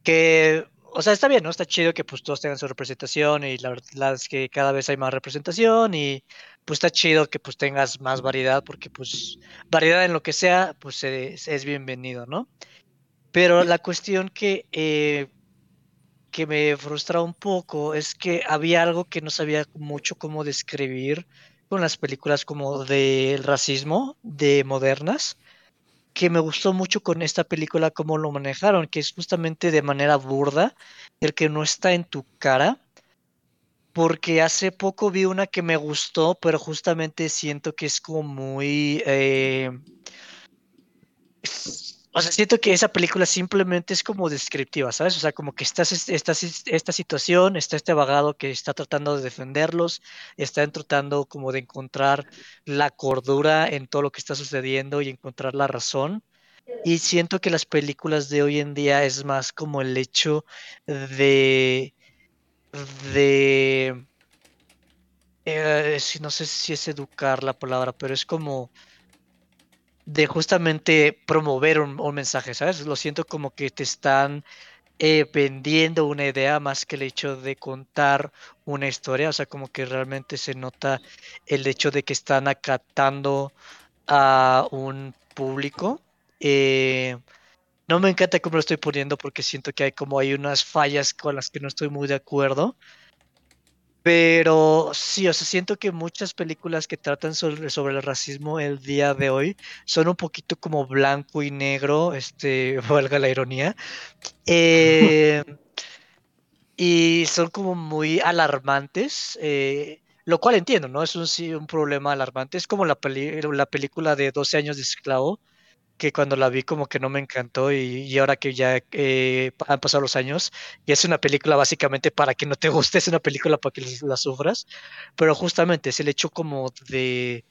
Que, o sea, está bien, ¿no? Está chido que pues todos tengan su representación y la verdad es que cada vez hay más representación y pues está chido que pues tengas más variedad porque pues variedad en lo que sea pues es, es bienvenido, ¿no? Pero la cuestión que, eh, que me frustra un poco es que había algo que no sabía mucho cómo describir con las películas como del racismo de modernas que me gustó mucho con esta película cómo lo manejaron, que es justamente de manera burda, el que no está en tu cara, porque hace poco vi una que me gustó, pero justamente siento que es como muy... eh, o sea, siento que esa película simplemente es como descriptiva, ¿sabes? O sea, como que estás es- esta, esta situación, está este abogado que está tratando de defenderlos, está tratando como de encontrar la cordura en todo lo que está sucediendo y encontrar la razón. Y siento que las películas de hoy en día es más como el hecho de, de, eh, no sé si es educar la palabra, pero es como de justamente promover un, mensaje, ¿sabes? Lo siento como que te están eh, vendiendo una idea más que el hecho de contar una historia, o sea, como que realmente se nota el hecho de que están acatando a un público. Eh, no me encanta cómo lo estoy poniendo porque siento que hay como hay unas fallas con las que no estoy muy de acuerdo. Pero sí, o sea, siento que muchas películas que tratan sobre, sobre el racismo el día de hoy son un poquito como blanco y negro, este, valga la ironía. Eh, y son como muy alarmantes, eh, lo cual entiendo, ¿no? Es un, sí, un problema alarmante. Es como la, peli la película de 12 años de esclavo, que cuando la vi como que no me encantó y, y ahora que ya eh, han pasado los años y es una película básicamente para que no te guste, es una película para que la sufras, pero justamente es el hecho como de...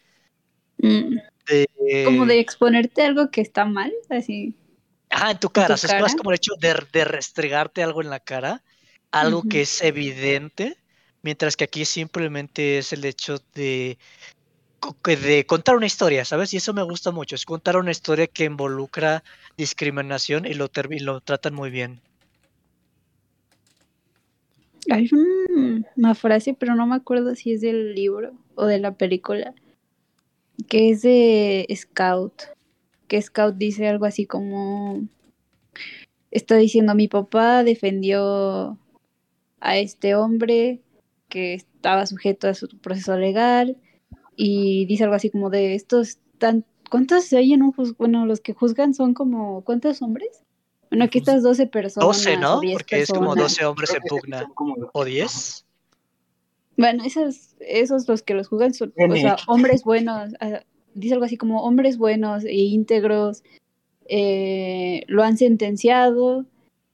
Mm. de Como de exponerte algo que está mal, así. Ah, en tu cara, tu o sea, es más cara. como el hecho de, de restregarte algo en la cara, algo Ujú. que es evidente, mientras que aquí simplemente es el hecho de, de contar una historia, ¿sabes? Y eso me gusta mucho, es contar una historia que involucra discriminación y lo, tratan muy bien. Hay un- una frase, pero no me acuerdo si es del libro o de la película, que es de Scout, que Scout dice algo así como, está diciendo, mi papá defendió a este hombre que estaba sujeto a su proceso legal y dice algo así como de estos tan ¿cuántos hay en un bueno, los que juzgan son como ¿cuántos hombres? Bueno, aquí Pues, estas 12 personas 12, o ¿no? 10 Porque es como personas. 12 hombres en pugna. ¿O 10? Bueno, esos, esos los que los juzgan son, o sea, hombres buenos, ah, dice algo así como hombres buenos e íntegros, eh, lo han sentenciado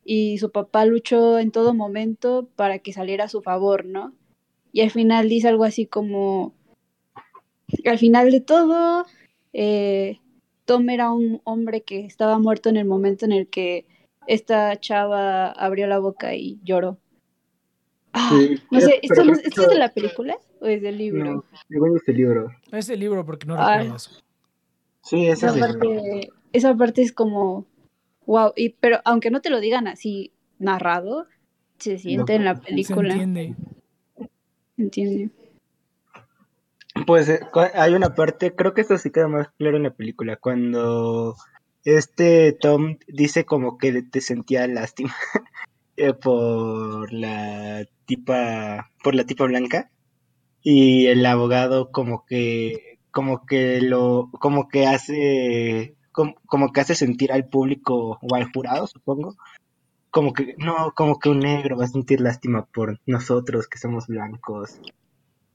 y su papá luchó en todo momento para que saliera a su favor, ¿no? Y al final dice algo así como, al final de todo, eh, Tom era un hombre que estaba muerto en el momento en el que esta chava abrió la boca y lloró. Ah, Sí, no sé, pero ¿esto, no- creo que ¿esto es de la película o es del libro? No, igual este libro. Es el libro porque no Ay. recuerdo eso. Sí, Esa es el libro. parte, esa parte es como, wow, y, pero aunque no te lo digan así narrado, se siente en la Se Se película. entiende. ¿Entiende? Pues eh, hay una parte, creo que esto sí queda más claro en la película, cuando este Tom dice como que te sentía lástima eh, por la tipa, por la tipa blanca y el abogado como que, como que lo, como que hace, como, como que hace sentir al público o al jurado, supongo, como que no, como que un negro va a sentir lástima por nosotros que somos blancos.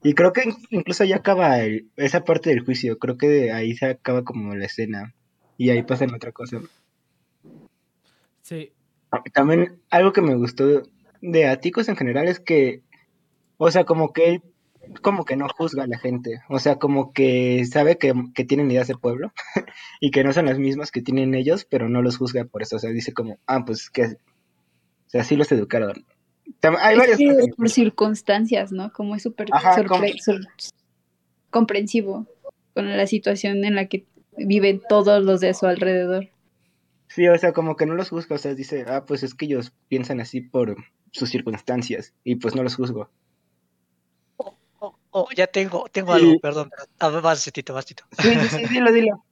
Y creo que in- incluso ya acaba el- esa parte del juicio, creo que de ahí se acaba como la escena y ahí pasa en otra cosa. Sí. Ah, También algo que me gustó de Aticos en general es que, o sea, como que él como que no juzga a la gente, o sea, como que sabe que, que tienen ideas de pueblo y que no son las mismas que tienen ellos, pero no los juzga por eso, o sea, dice como, ah, pues que, o sea, sí los educaron. Hay Es varias por circunstancias, ¿no? Como es súper comprensivo con la situación en la que viven todos los de su alrededor. Sí, o sea, como que no los juzga, o sea, dice, ah, pues es que ellos piensan así por sus circunstancias y pues no los juzgo. Oh, oh, ya tengo, tengo algo, perdón. perdón. A ver, vas, Tito, vas, Tito. Sí, sí, sí, dilo, dilo.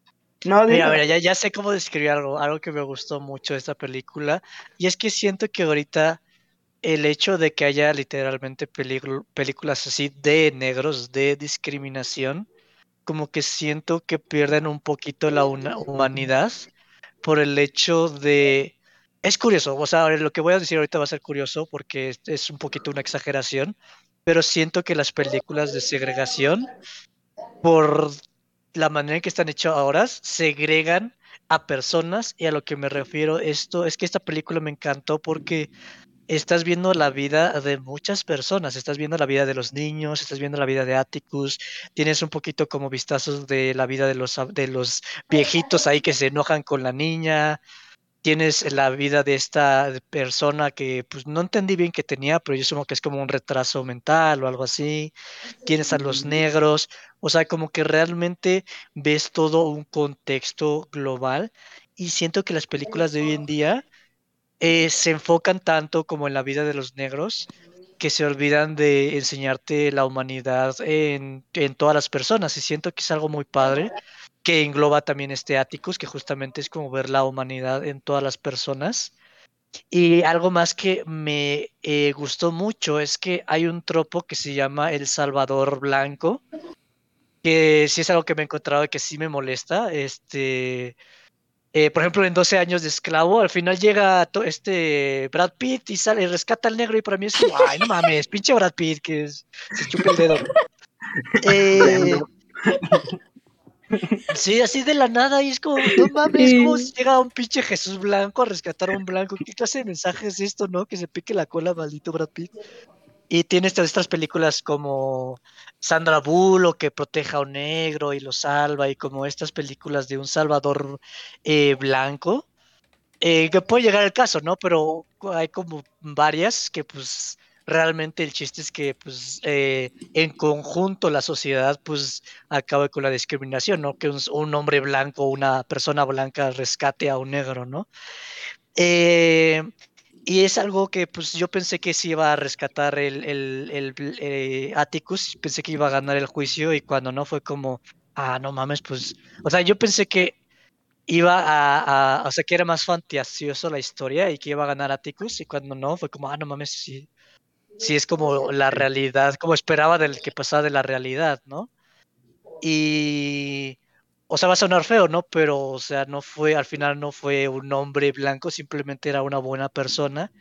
No, dilo. Mira, mira, ya, ya sé cómo describir algo, algo que me gustó mucho de esta película. Y es que siento que ahorita el hecho de que haya literalmente películas así de negros, de discriminación, como que siento que pierden un poquito la humanidad por el hecho de... Es curioso, o sea, lo que voy a decir ahorita va a ser curioso porque es un poquito una exageración, pero siento que las películas de segregación, por la manera en que están hechas ahora, segregan a personas y a lo que me refiero esto es que esta película me encantó porque estás viendo la vida de muchas personas, estás viendo la vida de los niños, estás viendo la vida de Atticus, tienes un poquito como vistazos de la vida de los, de los viejitos ahí que se enojan con la niña, tienes la vida de esta persona que pues no entendí bien que tenía, pero yo supongo que es como un retraso mental o algo así. Tienes a los negros, o sea, como que realmente ves todo un contexto global y siento que las películas de hoy en día eh, se enfocan tanto como en la vida de los negros que se olvidan de enseñarte la humanidad en, en todas las personas y siento que es algo muy padre que engloba también este Atticus, que justamente es como ver la humanidad en todas las personas. Y algo más que me eh, gustó mucho es que hay un tropo que se llama El Salvador Blanco, que sí es algo que me he encontrado y que sí me molesta. Este, eh, por ejemplo, en 12 años de esclavo, al final llega este Brad Pitt y sale y rescata al negro y para mí es como, ay, no mames, pinche Brad Pitt que es, se chupa el dedo. Eh, Sí, así de la nada, y es como, no mames, ¿cómo llega un pinche Jesús Blanco a rescatar a un blanco? ¿Qué clase de mensaje es esto, no? Que se pique la cola, maldito Brad Pitt. Y tiene estas, estas películas como Sandra Bullock que proteja a un negro y lo salva, y como estas películas de un Salvador eh, blanco, eh, que puede llegar al caso, ¿no? Pero hay como varias que pues realmente el chiste es que pues eh, en conjunto la sociedad pues acabe con la discriminación, ¿no? Que un, hombre blanco, una persona blanca rescate a un negro, ¿no? Eh, y es algo que pues yo pensé que sí iba a rescatar el, el, eh, Atticus, pensé que iba a ganar el juicio y cuando no fue como, ah, no mames, pues, o sea, yo pensé que iba a, a, o sea, que era más fantasioso la historia y que iba a ganar Atticus y cuando no fue como, ah, no mames, sí, sí es como la realidad, como esperaba del que pasaba de la realidad, ¿no? Y, o sea, va a sonar feo, ¿no? Pero, o sea, no fue, al final no fue un hombre blanco, simplemente era una buena persona.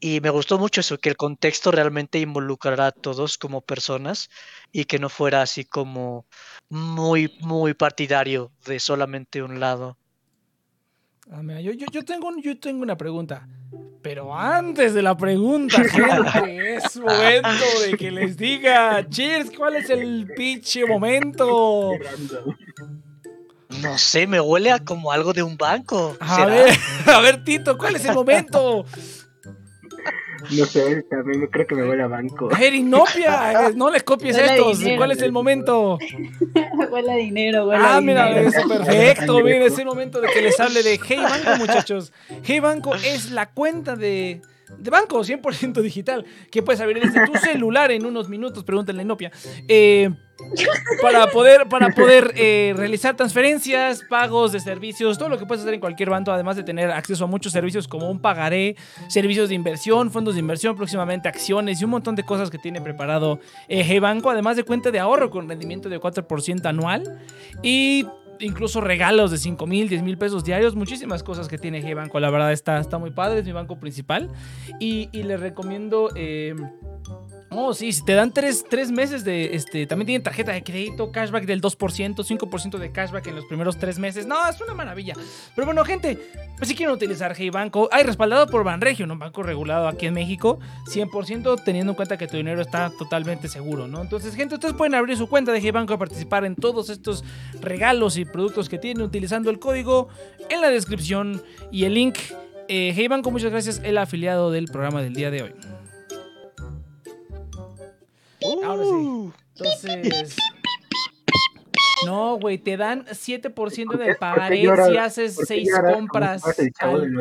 Y me gustó mucho eso, que el contexto realmente involucrara a todos como personas y que no fuera así como muy, muy partidario de solamente un lado. Ah, yo, yo, tengo, yo tengo una pregunta. Pero antes de la pregunta, gente, es momento de que les diga, Cheers, ¿cuál es el pinche momento? No sé, me huele a como algo de un banco. A ver, a ver, Tito, ¿cuál es el momento? No sé, también creo que me huele a banco. Inopia, no les copies estos. ¿Cuál es el momento? huele a dinero, huele ah, a mira, dinero. es perfecto. Mira, es el momento de que les hable de Hey Banco, muchachos. Hey Banco es la cuenta de de banco 100% digital que puedes abrir desde tu celular en unos minutos, pregúntenle a Inopia. Eh, para poder, para poder eh, realizar transferencias, pagos de servicios, todo lo que puedes hacer en cualquier banco, además de tener acceso a muchos servicios como un pagaré, servicios de inversión, fondos de inversión, próximamente acciones y un montón de cosas que tiene preparado eh, Banco, además de cuenta de ahorro con rendimiento de 4% anual y incluso regalos de 5 mil, 10 mil pesos diarios, muchísimas cosas que tiene G-Banco. La verdad está, está muy padre, es mi banco principal. Y, y les recomiendo... Eh, Oh, sí, si te dan tres, meses de. este También tienen tarjeta de crédito, cashback del 2%, 5% de cashback en los primeros tres meses. No, es una maravilla. Pero bueno, gente, pues si quieren utilizar Hey Banco, hay respaldado por Banregio, un banco regulado aquí en México, 100% teniendo en cuenta que tu dinero está totalmente seguro, ¿no? Entonces, gente, ustedes pueden abrir su cuenta de Hey Banco y participar en todos estos regalos y productos que tienen utilizando el código en la descripción y el link. Eh, hey Banco, muchas gracias, el afiliado del programa del día de hoy. Ahora sí. Uh. Entonces. No, güey, te dan 7% de pagaré si haces 6 compras.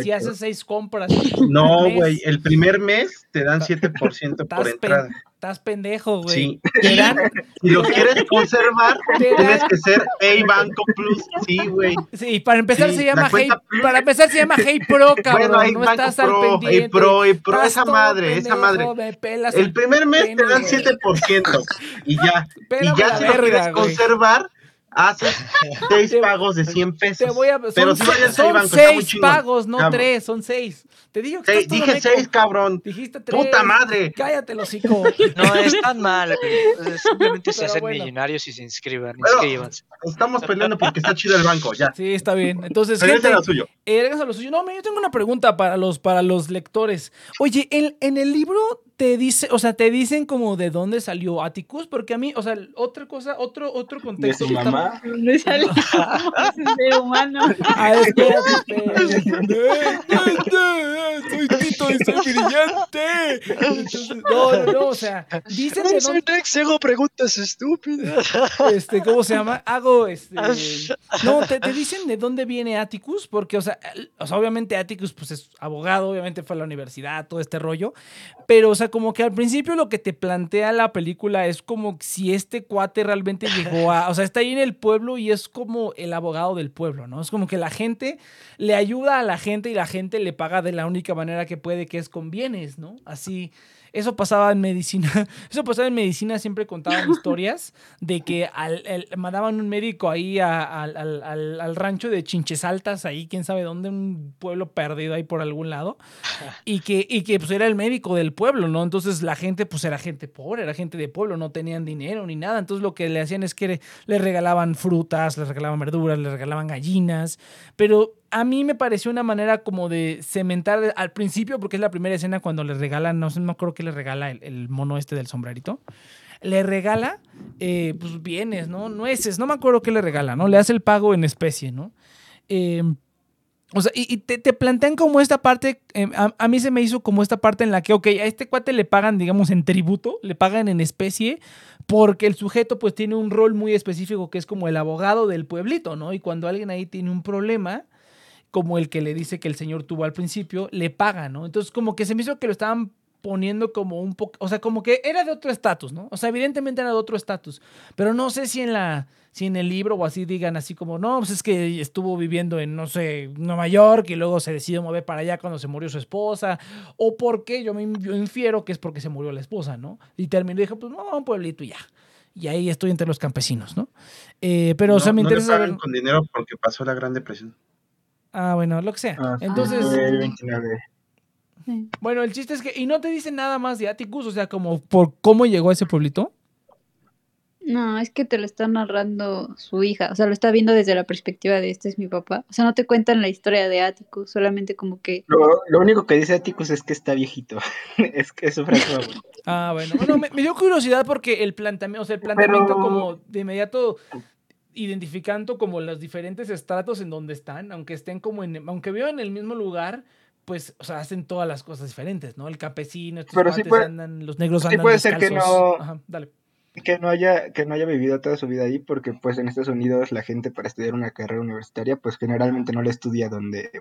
si haces 6 compras. No, güey, el primer mes te dan 7% por entrada. Estás pendejo, güey. Sí. Si lo quieres conservar, tienes que ser A Banco Plus. Sí, güey. Sí, para empezar se llama Hey para empezar se llama Hey Pro, cabrón. Bueno, no estás al pendiente. Hey Pro, Hey Pro, esa madre, esa madre. El primer mes te dan 7% y ya. y ya si lo quieres conservar, haces seis pagos de 100 pesos. Te voy a, pero son, si son seis pagos, no tres, son seis. Te digo que Dije seis, cabrón. Dijiste tres. Puta madre. Cállate, los hijos. No es tan mal. Simplemente se hacen millonarios y se inscriban. Inscríbanse. Estamos peleando porque está chido el banco, ya. Sí, está bien. Entonces, gente, lo suyo. Eh, lo suyo. No, yo tengo una pregunta para los, para los lectores. Oye, en, en el libro te dice, o sea, te dicen como de dónde salió Atticus, porque a mí, o sea, otra cosa, otro, otro contexto. ¿De su mamá? Ser humano. Ah, espérate, Soy Tito y soy brillante. Entonces, no, no, no, o sea, dicen de dónde. Hago preguntas estúpidas. Este, ¿cómo se llama? Hago este. No, te, te dicen de dónde viene Atticus, porque, o sea, o sea, obviamente Atticus, pues es abogado, obviamente fue a la universidad, todo este rollo. Pero, o sea, como que al principio lo que te plantea la película es como si este cuate realmente llegó a. O sea, está ahí en el pueblo y es como el abogado del pueblo, ¿no? Es como que la gente le ayuda a la gente y la gente le paga de la única manera que puede, que es con bienes, ¿no? Así. Eso pasaba en medicina. Eso pasaba en medicina, siempre contaban historias de que al, mandaban un médico ahí al, rancho de Chinches Altas, ahí quién sabe dónde, un pueblo perdido ahí por algún lado, y que, y que pues era el médico del pueblo, ¿no? Entonces la gente pues era gente pobre, era gente de pueblo, no tenían dinero ni nada. Entonces lo que le hacían es que le regalaban frutas, le regalaban verduras, le regalaban gallinas, pero a mí me pareció una manera como de cementar al principio, porque es la primera escena cuando le regalan, no sé, no acuerdo qué le regala el, mono este del sombrerito. Le regala, eh, pues, bienes, ¿no? Nueces, no me acuerdo qué le regala, ¿no? Le hace el pago en especie, ¿no? Em, o sea, y, te, plantean como esta parte, em, a, mí se me hizo como esta parte en la que, ok, a este cuate le pagan, digamos, en tributo, le pagan en especie, porque el sujeto pues tiene un rol muy específico que es como el abogado del pueblito, ¿no? Y cuando alguien ahí tiene un problema, como el que le dice que el señor tuvo al principio, le paga, ¿no? Entonces como que se me hizo que lo estaban poniendo como un poco, o sea, como que era de otro estatus, ¿no? O sea, evidentemente era de otro estatus, pero no sé si en la, si en el libro o así digan así como, no, pues es que estuvo viviendo en, no sé, Nueva York y luego se decidió mover para allá cuando se murió su esposa, o porque yo me infiero que es porque se murió la esposa, ¿no? Y terminó y dije, pues no, un pueblito y ya. Y ahí estoy entre los campesinos, ¿no? Eh, pero, o sea, me interesa saber... con dinero porque pasó la Gran Depresión. Ah, bueno, lo que sea. Ah, Entonces. Bueno, el chiste es que. Y no te dicen nada más de Atticus, o sea, como por cómo llegó a ese pueblito. No, es que te lo está narrando su hija. O sea, lo está viendo desde la perspectiva de este es mi papá. O sea, no te cuentan la historia de Atticus, solamente como que. Lo, único que dice Atticus es que está viejito. es que es su frase Ah, bueno. Bueno, me, dio curiosidad porque el planteamiento, o sea, el planteamiento como de inmediato identificando como los diferentes estratos en donde están, aunque estén como en, aunque vivan en el mismo lugar, pues, o sea, hacen todas las cosas diferentes, ¿no? El campesino, estos Pero sí puede, andan, los negros andan sí puede ser que no, Ajá, dale. que no haya, que no haya vivido toda su vida ahí, porque pues en Estados Unidos la gente para estudiar una carrera universitaria, pues generalmente no la estudia donde,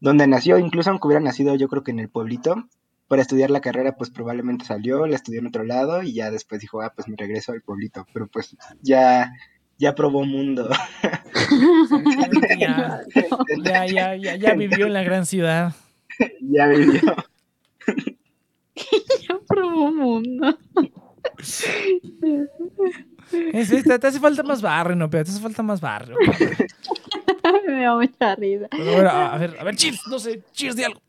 donde nació, incluso aunque hubiera nacido yo creo que en el pueblito, para estudiar la carrera pues probablemente salió, la estudió en otro lado y ya después dijo, ah, pues me regreso al pueblito, pero pues ya ya probó mundo. ya, ya, ya, ya, ya vivió en la gran ciudad. Ya vivió. ya probó mundo. Es te hace falta más barrio, no, pero te hace falta más barrio. Me da mucha risa. a, ver, a ver, cheers, no sé, cheers de algo.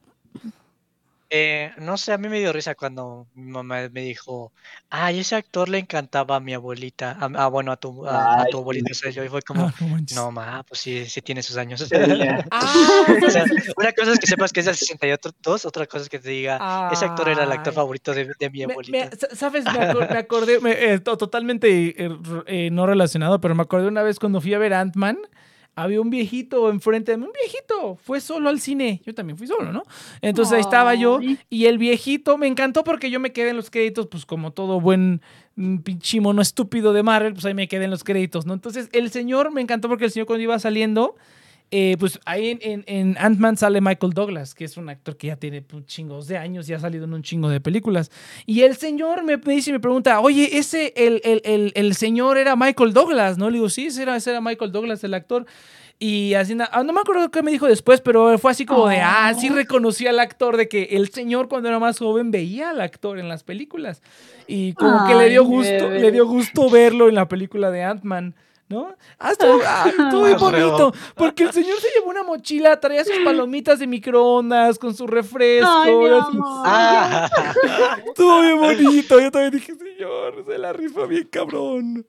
Eh, no sé, a mí me dio risa cuando mi mamá me dijo, ay, ese actor le encantaba a mi abuelita, ah, bueno, a tu, a, tu abuelita, o sea, yo fue como, ah, no, ma, pues sí, sí tiene sus años. Ah, o sea, una cosa es que sepas que es del 62, otra cosa es que te diga, ese actor era el actor favorito de, de mi abuelita. ¿Sabes? Me, acordé, eh, totalmente eh, no relacionado, pero me acordé una vez cuando fui a ver Ant-Man, había un viejito enfrente de mí, un viejito, fue solo al cine, yo también fui solo, ¿no? Entonces ahí estaba yo y el viejito me encantó porque yo me quedé en los créditos, pues como todo buen mm, pinche mono estúpido de Marvel, pues ahí me quedé en los créditos, ¿no? Entonces el señor me encantó porque el señor cuando iba saliendo, eh, pues ahí en, en, Ant-Man sale Michael Douglas, que es un actor que ya tiene pues, chingos de años y ha salido en un chingo de películas. Y el señor me, dice y me pregunta, oye, ese, el, el, el, señor era Michael Douglas, ¿no? Le digo, sí, ese era, ese era Michael Douglas, el actor. Y así, ah, no me acuerdo qué me dijo después, pero fue así como de, ah, sí oh. reconocí al actor, de que el señor cuando era más joven veía al actor en las películas. Y como que le dio gusto, le dio gusto verlo en la película de Ant-Man. ¿No? Ah, estuvo, ah, muy bonito. Porque el señor se llevó una mochila, traía sus palomitas de microondas con su refresco. Ah. Estuvo bien bonito. Yo también dije, señor, se la rifa bien cabrón.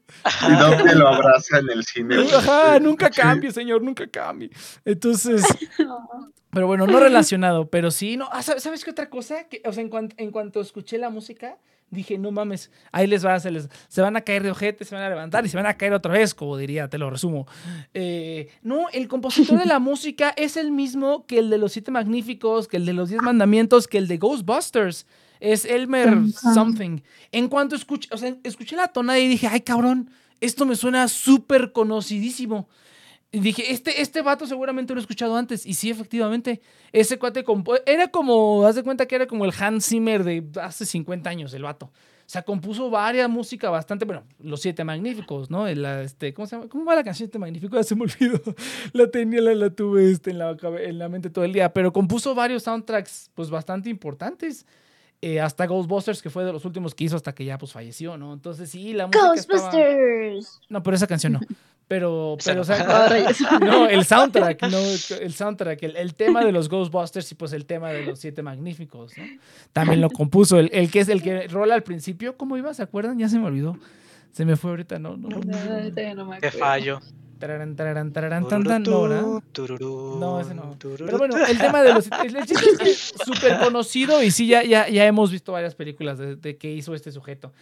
Y dónde lo abraza en el cine. Ajá, nunca cambie, señor, nunca cambie. Entonces, Pero bueno, no relacionado, pero sí, no. Ah, ¿sabes, qué otra cosa? Que, o sea, en, en cuanto escuché la música, dije, no mames, ahí les va, se, les, se van a caer de ojete, se van a levantar y se van a caer otra vez, como diría, te lo resumo. Eh, no, el compositor de la música es el mismo que el de los Siete Magníficos, que el de los Diez Mandamientos, que el de Ghostbusters. Es Elmer Something. En cuanto escuché, o sea, escuché la tonada y dije, ay cabrón, esto me suena súper conocidísimo. Y dije, este, este vato seguramente lo he escuchado antes. Y sí, efectivamente, ese cuate era como, haz de cuenta que era como el Hans Zimmer de hace 50 años, el vato. O sea, compuso varias música bastante, bueno, los siete magníficos, ¿no? este, ¿cómo se llama? ¿Cómo va la canción siete magníficos? Ya se me olvidó. La tenía, la, la tuve este, en, la, en la mente todo el día. Pero compuso varios soundtracks, pues, bastante importantes. Eh, hasta Ghostbusters, que fue de los últimos que hizo hasta que ya pues falleció, ¿no? Entonces sí, la música Ghostbusters. No, pero esa canción no. Pero, pero o sea, no, el soundtrack, no, el soundtrack, el, tema de los Ghostbusters y pues el tema de los Siete Magníficos, ¿no? También lo compuso, el, el que es el que rola al principio, ¿cómo iba? ¿Se acuerdan? Ya se me olvidó. Se me fue ahorita, no, no. no, Te fallo. Tararán, tararán, tararán, tan, tan, no, No, ese no. Pero bueno, el tema de los. El, chiste es súper conocido y sí, ya, ya, ya hemos visto varias películas de, de qué hizo este sujeto.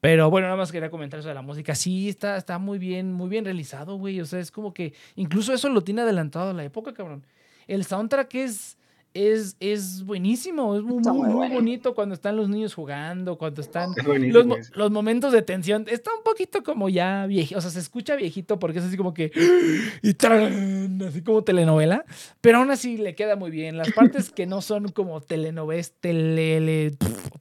Pero bueno, nada más quería comentar eso de la música. Sí, está, está muy bien, muy bien realizado, güey. O sea, es como que incluso eso lo tiene adelantado a la época, cabrón. El soundtrack es es, es buenísimo, es muy, muy, bonito cuando están los niños jugando, cuando están los, los, momentos de tensión. Está un poquito como ya viejito, o sea, se escucha viejito porque es así como que. Y así como telenovela, pero aún así le queda muy bien. Las partes que no son como telenovelas, tele,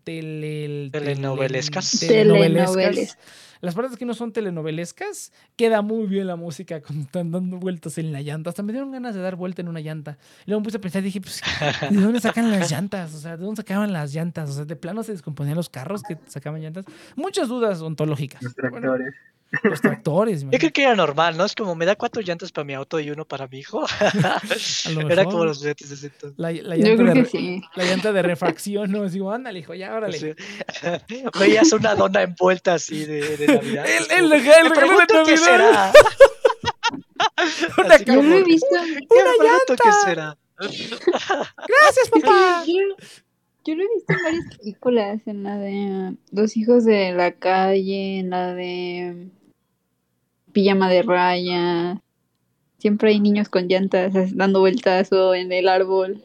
tele, telenovelescas. telenovelescas las partes que no son telenovelescas, queda muy bien la música cuando están dando vueltas en la llanta. Hasta me dieron ganas de dar vuelta en una llanta. luego me puse a pensar y dije, pues, ¿de dónde sacan las llantas? O sea, ¿de dónde sacaban las llantas? O sea, ¿de plano se descomponían los carros que sacaban llantas? Muchas dudas ontológicas. Los tractores. Los tractores. Yo creo que era normal, ¿no? Es como me da cuatro llantas para mi auto y uno para mi hijo. era como los juguetes de ese entonces. La, llanta de, la llanta de refacción, ¿no? Digo, ándale, hijo, ya, órale. Sí. Veías una dona envuelta así de, de Navidad. El, el, el, regalo de Navidad. ¿Qué será? una yo lo he visto. Una llanta. ¿Qué será? Gracias, papá. Yo lo he visto en varias películas, en la de Dos hijos de la calle, en la de pijama de raya. Siempre hay niños con llantas dando vueltas o en el árbol.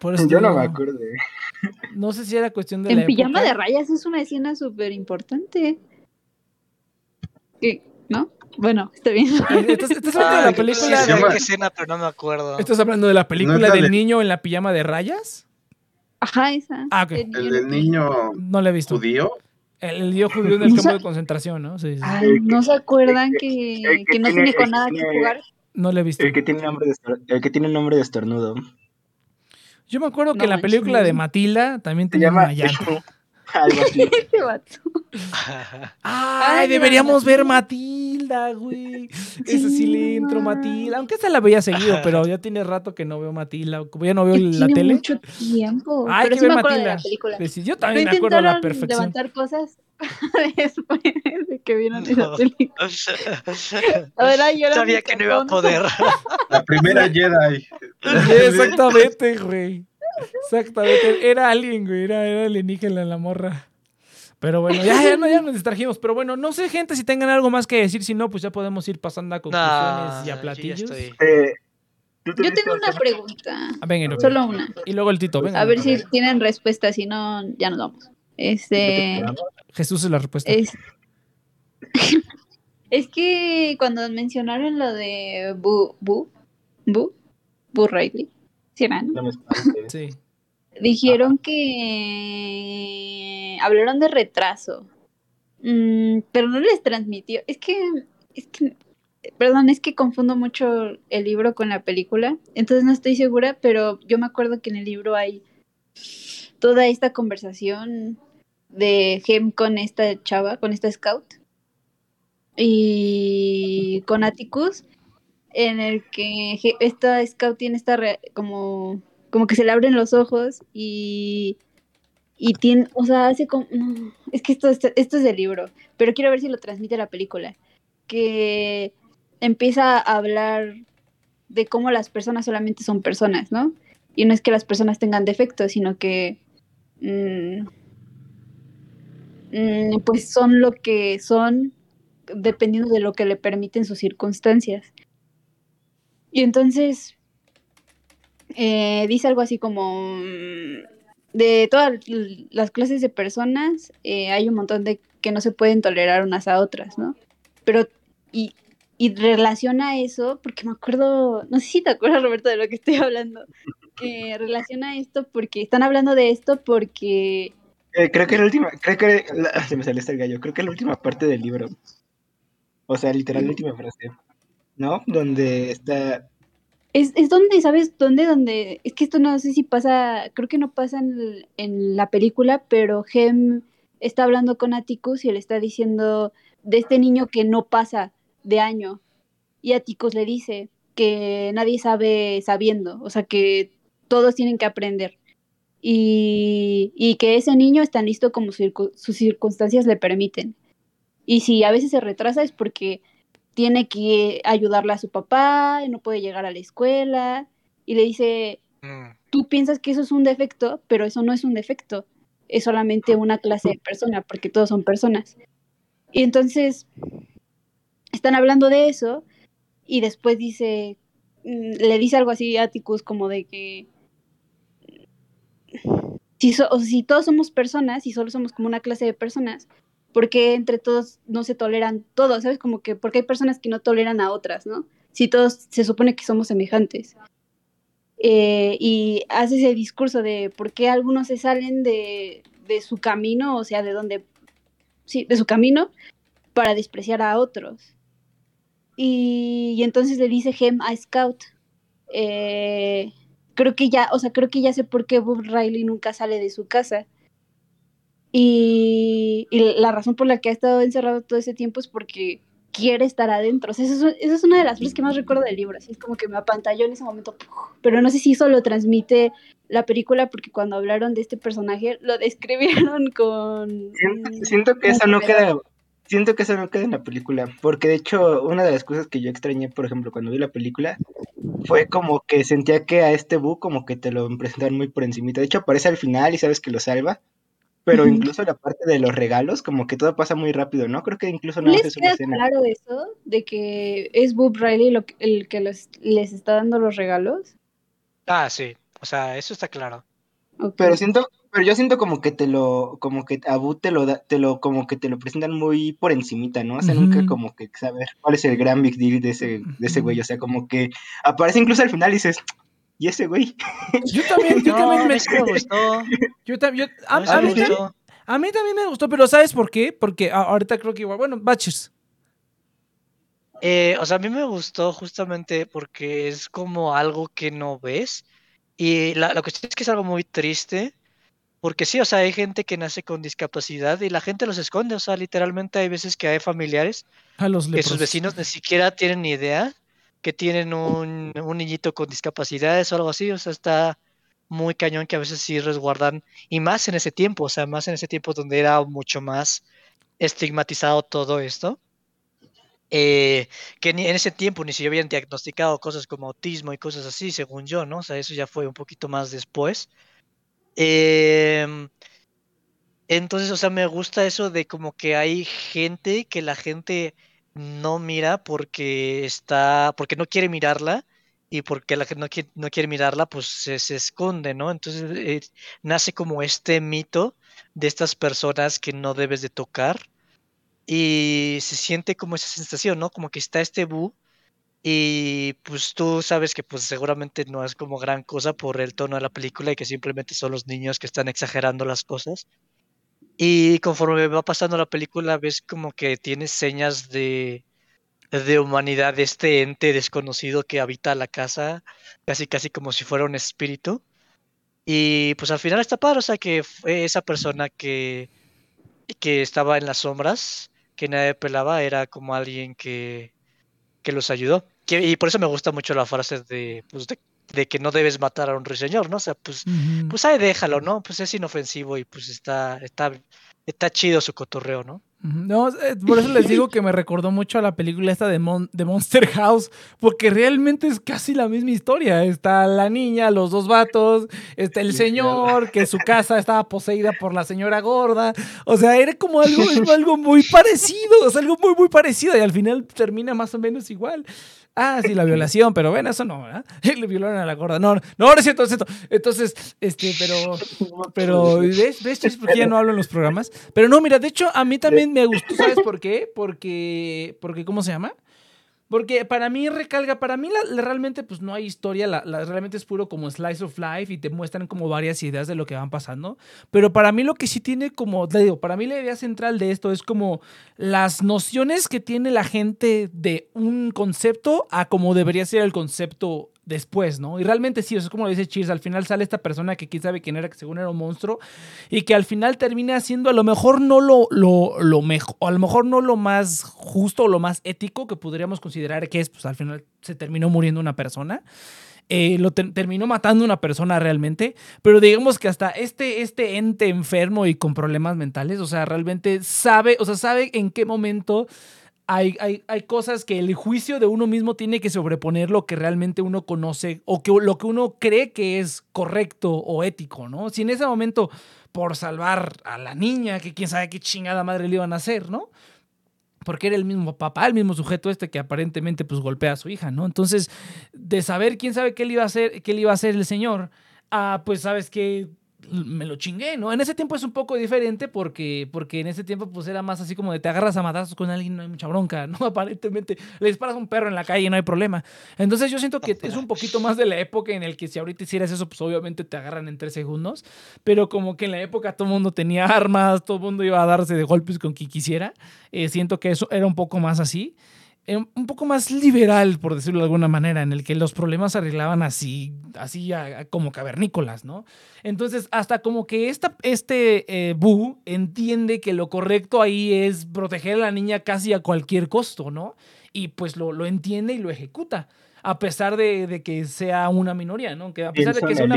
Por eso Yo no me acuerdo. No sé si era cuestión de. En pijama de rayas es una escena súper importante. ¿No? Bueno, está bien. Estás, hablando de la película. de... qué escena, pero no me acuerdo. ¿Estás hablando de la película del niño en la pijama de rayas? Ajá, esa. Ah, El, del niño no le he visto. judío. El, niño judío en el campo de concentración, ¿no? Sí, Ay, ¿no se acuerdan que, que, no tiene con nada que jugar? No le he visto. El que tiene nombre de, el que tiene nombre de estornudo. Yo me acuerdo que en la película de Matilda también tenía una llanta. Ay, deberíamos ver Matilda, güey. Ese sí le entro Matilda. Aunque esta la veía seguido, pero ya tiene rato que no veo Matilda. Como ya no veo la tiene tele. mucho tiempo. Ay, pero que ver Matilda. Pues yo también me acuerdo a la perfección. levantar cosas después de que vieron esa película. Ahora yo Sabía que no iba a poder. La primera Jedi. exactamente, güey. Exactamente. Era alguien, güey. Era, era alienígena la morra. Pero bueno, ya, ya, no, ya nos distrajimos. Pero bueno, no sé, gente, si tengan algo más que decir. Si no, pues ya podemos ir pasando a conclusiones y a platillos. Eh, yo tengo una pregunta. Ah, venga, Solo una. Y luego el Tito, venga. A ver si tienen respuesta. Si no, ya nos vamos. Este. Jesús es la respuesta. Es, es que cuando mencionaron lo de Bu, Bu, Bu, Bu Riley Sí. Dijeron que hablaron de retraso, mm, pero no les transmitió. Es que, es que, perdón, es que confundo mucho el libro con la película, entonces no estoy segura, pero yo me acuerdo que en el libro hay toda esta conversación de Gem con esta chava, con esta scout, y con Atticus, en el que esta scout tiene esta como como que se le abren los ojos y y tiene, o sea, hace como es que esto, esto, esto es del libro, pero quiero ver si lo transmite la película, que empieza a hablar de cómo las personas solamente son personas, ¿no? Y no es que las personas tengan defectos, sino que mm, mm, pues son lo que son dependiendo de lo que le permiten sus circunstancias. Y entonces eh, dice algo así como mm, de todas las clases de personas eh, hay un montón de que no se pueden tolerar unas a otras, ¿no? Pero y, y relaciona eso, porque me acuerdo, no sé si te acuerdas Roberto de lo que estoy hablando, que relaciona esto porque están hablando de esto porque... Eh, creo que la última, creo que se me salió este gallo, creo que la última parte del libro, o sea, literal la última frase, ¿no? Donde está... Es, es donde, ¿sabes? ¿Dónde? Donde, es que esto no sé si pasa, creo que no pasa en, en la película, pero Hem está hablando con Atticus y le está diciendo de este niño que no pasa de año. Y Atticus le dice que nadie sabe sabiendo, o sea que todos tienen que aprender. Y, y que ese niño está listo como sus circunstancias le permiten. Y si a veces se retrasa es porque tiene que ayudarle a su papá, no puede llegar a la escuela. Y le dice, mm. tú piensas que eso es un defecto, pero eso no es un defecto. Es solamente una clase de persona, porque todos son personas. Y entonces están hablando de eso y después dice, mm, le dice algo así a Atticus como de que si, si todos somos personas y solo somos como una clase de personas, ¿por qué entre todos no se toleran todos? ¿Sabes? Como que porque hay personas que no toleran a otras, ¿no? Si todos se supone que somos semejantes. Eh, y hace ese discurso de por qué algunos se salen de, de su camino, o sea, de donde, sí, de su camino, para despreciar a otros. Y, entonces le dice Gem a Scout, eh, creo que ya, o sea, creo que ya sé por qué Bob Riley nunca sale de su casa. Y, la razón por la que ha estado encerrado todo ese tiempo es porque quiere estar adentro. O sea, esa es, una de las cosas que más recuerdo del libro. Así es como que me apantalló en ese momento. Pero no sé si eso lo transmite la película, porque cuando hablaron de este personaje lo describieron con. Siento, que eso no queda. Siento que eso no queda en la película, porque de hecho una de las cosas que yo extrañé, por ejemplo, cuando vi la película, fue como que sentía que a este Bu como que te lo presentaron muy por encimita. De hecho aparece al final y sabes que lo salva, pero incluso la parte de los regalos, como que todo pasa muy rápido, ¿no? Creo que incluso no ¿Les queda claro eso? ¿De que es Bob Riley el que les, está dando los regalos? Ah, sí. O sea, eso está claro. Pero siento, pero yo siento como que te lo, como que a Bob te lo da, te lo, como que te lo presentan muy por encimita, ¿no? O sea, nunca como que saber cuál es el gran big deal de ese, de ese güey. O sea, como que aparece incluso al final y dices, ¿Y ese güey? Yo también, yo también me, gustó. Yo también, a, mí, a, mí, también me gustó, pero ¿sabes por qué? Porque ahorita creo que igual, bueno, Batches. Eh, o sea, a mí me gustó justamente porque es como algo que no ves. Y la, la, cuestión es que es algo muy triste. Porque sí, o sea, hay gente que nace con discapacidad y la gente los esconde. O sea, literalmente hay veces que hay familiares que sus vecinos ni siquiera tienen ni idea que tienen un, niñito con discapacidades o algo así, o sea, está muy cañón que a veces sí resguardan, y más en ese tiempo, o sea, más en ese tiempo donde era mucho más estigmatizado todo esto, eh, que en ese tiempo ni se habían diagnosticado cosas como autismo y cosas así, según yo, ¿no? O sea, eso ya fue un poquito más después. Em, entonces, o sea, me gusta eso de como que hay gente que la gente no mira porque está, porque no quiere mirarla y porque la gente no quiere, no quiere mirarla, pues se, esconde, ¿no? Entonces eh, nace como este mito de estas personas que no debes de tocar y se siente como esa sensación, ¿no? Como que está este bu y pues tú sabes que pues seguramente no es como gran cosa por el tono de la película y que simplemente son los niños que están exagerando las cosas. Y conforme va pasando la película, ves como que tiene señas de, de humanidad de este ente desconocido que habita la casa, casi casi como si fuera un espíritu. Y pues al final está padre, o sea que esa persona que, que estaba en las sombras, que nadie pelaba, era como alguien que, que los ayudó. y por eso me gusta mucho la frase de, pues, de de que no debes matar a un ruiseñor, ¿no? O sea, pues, pues ahí déjalo, ¿no? Pues es inofensivo y pues está, está, está chido su cotorreo, ¿no? No, por eso les digo que me recordó mucho a la película esta de, de, Monster House, porque realmente es casi la misma historia. Está la niña, los dos vatos, está el señor, que su casa estaba poseída por la señora gorda. O sea, era como algo, algo muy parecido, o sea, algo muy, muy parecido y al final termina más o menos igual. Ah, sí, la violación, pero bueno, eso no, ¿verdad? Le violaron a la gorda. No, no, no es cierto, es cierto. Entonces, este, pero, pero, ¿ves? ¿Ves? Es porque ya no hablo en los programas. Pero no, mira, de hecho, a mí también me gustó, ¿sabes por qué? Porque, porque, ¿cómo se llama? Porque para mí recalga, para mí realmente pues no hay historia, la, realmente es puro como slice of life y te muestran como varias ideas de lo que van pasando. Pero para mí lo que sí tiene como, te digo, para mí la idea central de esto es como las nociones que tiene la gente de un concepto a como debería ser el concepto después, ¿no? Y realmente sí, eso es como lo dice Cheers, al final sale esta persona que quién sabe quién era, que según era un monstruo, y que al final termina siendo a lo mejor no lo, lo, lo mejor, a lo mejor no lo más justo o lo más ético que podríamos considerar que es, pues al final se terminó muriendo una persona. Eh, lo terminó matando una persona realmente, pero digamos que hasta este, este ente enfermo y con problemas mentales, o sea, realmente sabe, o sea, sabe en qué momento hay, hay, cosas que el juicio de uno mismo tiene que sobreponer lo que realmente uno conoce o que, lo que uno cree que es correcto o ético, ¿no? Si en ese momento, por salvar a la niña, que quién sabe qué chingada madre le iban a hacer, ¿no? Porque era el mismo papá, el mismo sujeto este que aparentemente pues golpea a su hija, ¿no? Entonces, de saber quién sabe qué le iba a hacer, qué le iba a hacer el señor, ah, pues sabes que me lo chingué, ¿no? En ese tiempo es un poco diferente porque, porque en ese tiempo pues era más así como de te agarras a matazos con alguien, no hay mucha bronca, ¿no? Aparentemente le disparas a un perro en la calle no hay problema. Entonces yo siento que es un poquito más de la época en el que si ahorita hicieras eso, pues obviamente te agarran en tres segundos, pero como que en la época todo el mundo tenía armas, todo el mundo iba a darse de golpes con quien quisiera, eh, siento que eso era un poco más así. Eh, un poco más liberal, por decirlo de alguna manera, en el que los problemas se arreglaban así, así como cavernícolas, ¿no? Entonces, hasta como que esta, este eh, Bu entiende que lo correcto ahí es proteger a la niña casi a cualquier costo, ¿no? Y pues lo, lo entiende y lo ejecuta a pesar de, que sea una minoría, ¿no? Que a pesar de que sea una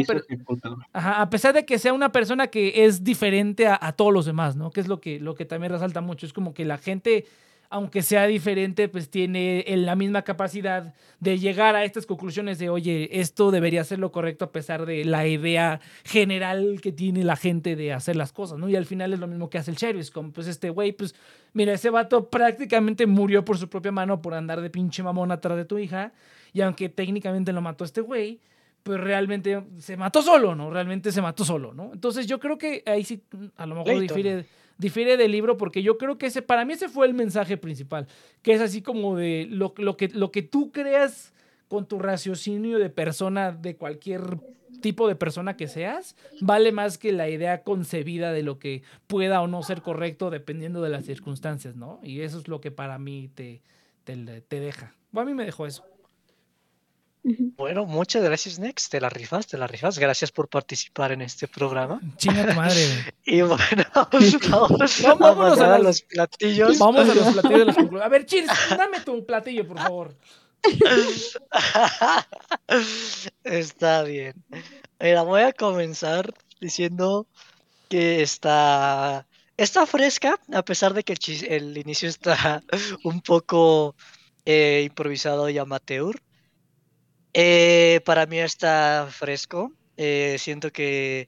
a pesar de que sea una persona que es diferente a, a, todos los demás, ¿no? Que es lo que, lo que también resalta mucho. Es como que la gente aunque sea diferente, pues tiene la misma capacidad de llegar a estas conclusiones de, oye, esto debería ser lo correcto a pesar de la idea general que tiene la gente de hacer las cosas, ¿no? Y al final es lo mismo que hace el sheriff, como pues este güey, pues mira, ese vato prácticamente murió por su propia mano por andar de pinche mamón atrás de tu hija, y aunque técnicamente lo mató este güey, pues realmente se mató solo, ¿no? Realmente se mató solo, ¿no? Entonces yo creo que ahí sí, a lo mejor difiere difiere del libro porque yo creo que ese, para mí ese fue el mensaje principal, que es así como de lo, lo, que, lo que tú creas con tu raciocinio de persona, de cualquier tipo de persona que seas, vale más que la idea concebida de lo que pueda o no ser correcto dependiendo de las circunstancias, ¿no? Y eso es lo que para mí te, te, te deja. a mí me dejó eso. Bueno, muchas gracias, Next. Te la rifas, te la rifas. Gracias por participar en este programa. Chinga tu madre. y bueno, vamos, a, los platillos. Vamos a los platillos de los A ver, Cheers, dame tu platillo, por favor. está bien. Mira, voy a comenzar diciendo que está, está fresca, a pesar de que el, el inicio está un poco eh, improvisado y amateur. Eh, para mí está fresco. Eh, siento que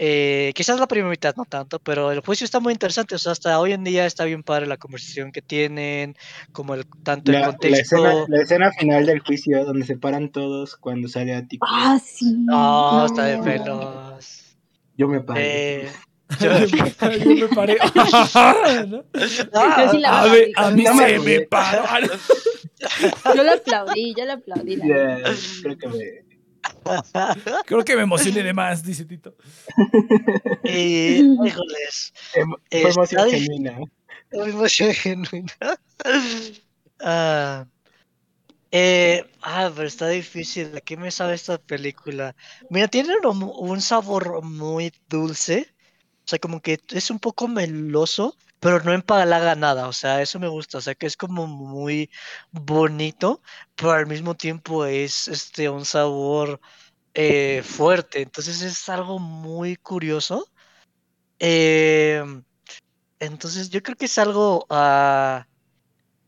eh, quizás la primera mitad no tanto, pero el juicio está muy interesante. O sea, hasta hoy en día está bien padre la conversación que tienen, como el tanto el contexto. La escena, final del juicio, donde se paran todos cuando sale a ti. Ah, sí. No, está de pelos. Yo me paré. Eh, yo, me paré. a, mí se me paró. Yo le aplaudí, yo le aplaudí. creo que me... Creo que me emocioné de más, dice Tito. Y, híjoles. Fue emoción genuina. emoción genuina. Ah, eh, ah, pero está difícil. ¿De qué me sabe esta película? Mira, tiene un sabor muy dulce. O sea, como que es un poco meloso, pero no empalaga nada, o sea, eso me gusta, o sea, que es como muy bonito, pero al mismo tiempo es este un sabor eh, fuerte, entonces es algo muy curioso. Em, Entonces yo creo que es algo... Uh,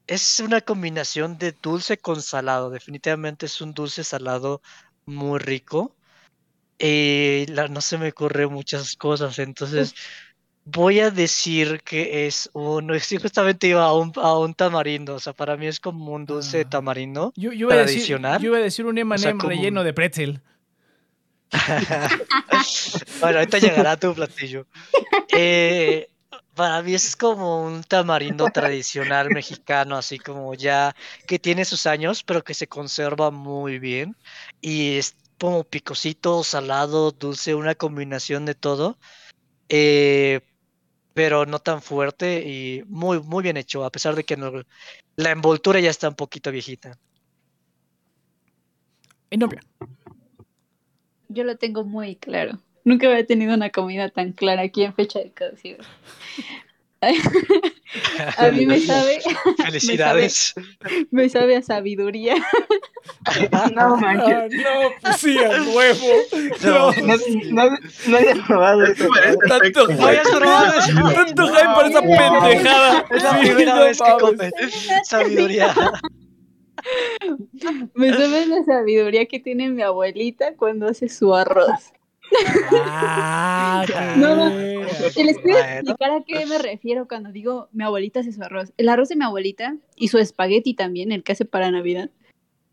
es una combinación de dulce con salado. Definitivamente es un dulce salado muy rico. Y la, no se me ocurre muchas cosas. Entonces voy a decir que es uno. Justamente iba a un, a un tamarindo. O sea, para mí es como un dulce ah. tamarindo yo, yo tradicional. yo iba a decir un M&M relleno de pretzel. bueno, ahorita llegará tu platillo. Eh, para mí es como un tamarindo tradicional mexicano, así como ya que tiene sus años, pero que se conserva muy bien. Y es como picosito, salado, dulce, una combinación de todo. Eh, pero no tan fuerte y muy, muy bien hecho, a pesar de que la envoltura ya está un poquito viejita. Y novia. Yo lo tengo muy claro. Nunca había tenido una comida tan clara aquí en fecha de caducidad. a mí me sabe. Felicidades. Me sabe, a sabiduría. no manches. Ah, no, pues sí, al huevo. No, no, no, no había probado eso. Tanto hype, tanto hype para esa pendejada. Es la primera vez que comes sabiduría. Me sabe la sabiduría que tiene mi abuelita cuando hace su arroz. Ah, no, no. Les quiero explicar a qué me refiero cuando digo mi abuelita hace su arroz. El arroz de mi abuelita y su espagueti también, el que hace para Navidad,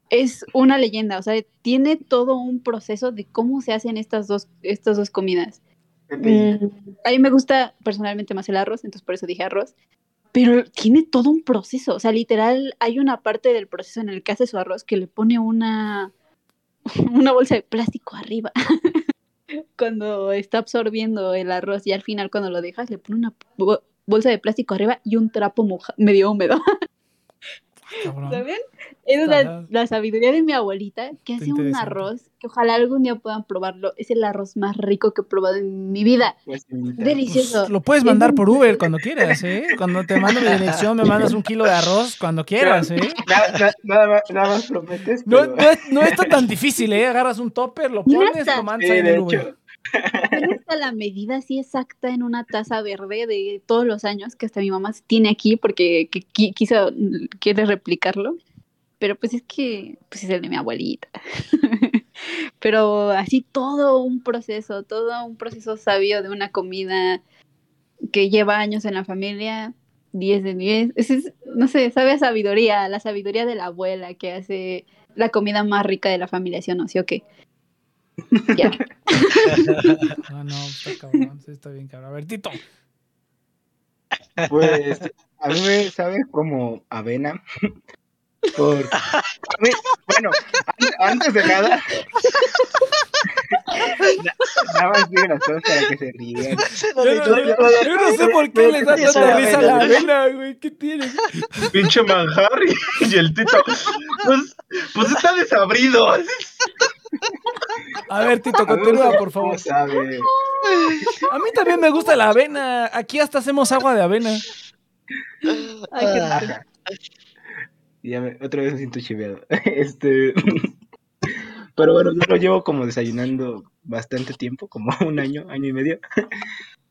es una leyenda. O sea, tiene todo un proceso de cómo se hacen estas dos, estas dos comidas. Mm, a mí me gusta personalmente más el arroz, entonces por eso dije arroz. Pero tiene todo un proceso. O sea, literal, hay una parte del proceso en el que hace su arroz que le pone una, una bolsa de plástico arriba. cuando está absorbiendo el arroz y al final cuando lo dejas le pone una bolsa de plástico arriba y un trapo medio húmedo. ¿Saben? Es la, sabiduría de mi abuelita que hace un arroz que ojalá algún día puedan probarlo. Es el arroz más rico que he probado en mi vida. Pues, Delicioso. Pues, lo puedes mandar por Uber cuando quieras, ¿eh? Cuando te mando mi dirección, me mandas un kilo de arroz cuando quieras, ¿eh? Nada, más, prometes. No, no, está tan difícil, ¿eh? Agarras un topper, lo pones, lo mandas en el Uber hasta la medida así exacta en una taza verde de todos los años que hasta mi mamá tiene aquí porque quiso, quiere replicarlo. Pero pues es que pues es el de mi abuelita. Pero así todo un proceso, todo un proceso sabio de una comida que lleva años en la familia, 10 de 10. Es, no sé, sabe a sabiduría, la sabiduría de la abuela que hace la comida más rica de la familia, ¿sí o no? ¿Sí o qué? Ya. no, no, está cabrón, sí está bien cabrón. A ver, Tito. Pues a mí me sabe como avena. Por... bueno, antes de nada, nada más digo las cosas para que se rían. Yo no, sé por qué les da tanta risa la avena, güey. ¿Qué tiene? Pinche manjar y el Tito. Pues, pues está desabrido. A ver, Tito, continúa, por favor. A mí también me gusta la avena. Aquí hasta hacemos agua de avena. Ay, qué Ya otra vez me siento chiveado. Este. Pero bueno, yo lo llevo como desayunando bastante tiempo, como un año, año y medio.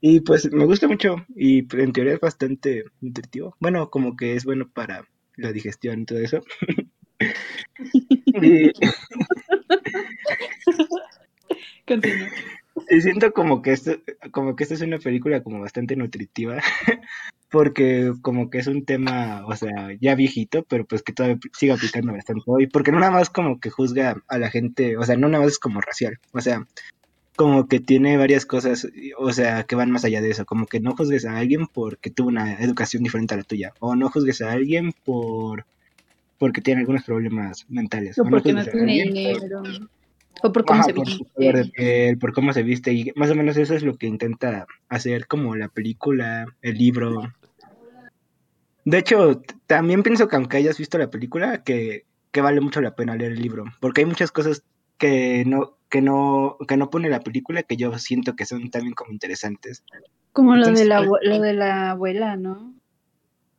Y pues me gusta mucho y en teoría es bastante nutritivo. Bueno, como que es bueno para la digestión y todo eso. y, y siento como que esto, como que esta es una película como bastante nutritiva, porque como que es un tema, o sea, ya viejito, pero pues que todavía sigue aplicando bastante hoy, porque no nada más como que juzga a la gente, o sea, no nada más es como racial, o sea, como que tiene varias cosas, o sea, que van más allá de eso, como que no juzgues a alguien porque tuvo una educación diferente a la tuya, o no juzgues a alguien por porque tiene algunos problemas mentales. O, porque no tiene dinero. O por cómo se viste. por cómo se viste. Y más o menos eso es lo que intenta hacer como la película, el libro. De hecho, también pienso que aunque hayas visto la película, que, que vale mucho la pena leer el libro. Porque hay muchas cosas que no, que no, que no pone la película que yo siento que son también como interesantes. Como lo de la lo de la abuela, ¿no?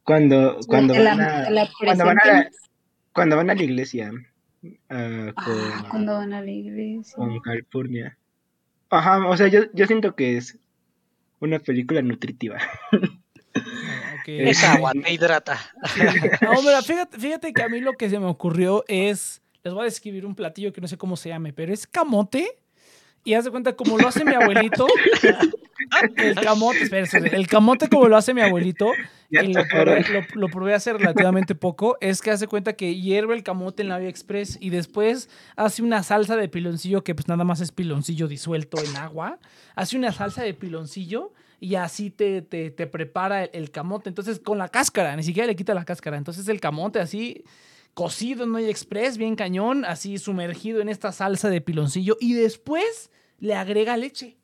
Cuando, cuando, van a, cuando van a, cuando van a la iglesia Uh, ah, cuando van a la iglesia. Con. Ajá, o sea, yo, yo siento que es una película nutritiva. porque... Es agua, te hidrata. No, mira, fíjate, fíjate que a mí lo que se me ocurrió es... Les voy a describir un platillo que no sé cómo se llame, pero es camote y haz de cuenta, como lo hace mi abuelito, el camote, el camote como lo hace mi abuelito, y lo probé, lo, probé, hace relativamente poco, es que hace cuenta que hierve el camote en la Vía Express y después hace una salsa de piloncillo, que pues nada más es piloncillo disuelto en agua, hace una salsa de piloncillo y así te, te, te prepara el, el, camote. Entonces, con la cáscara, ni siquiera le quita la cáscara. Entonces, el camote así cocido en Noy Express, bien cañón, así sumergido en esta salsa de piloncillo y después le agrega leche.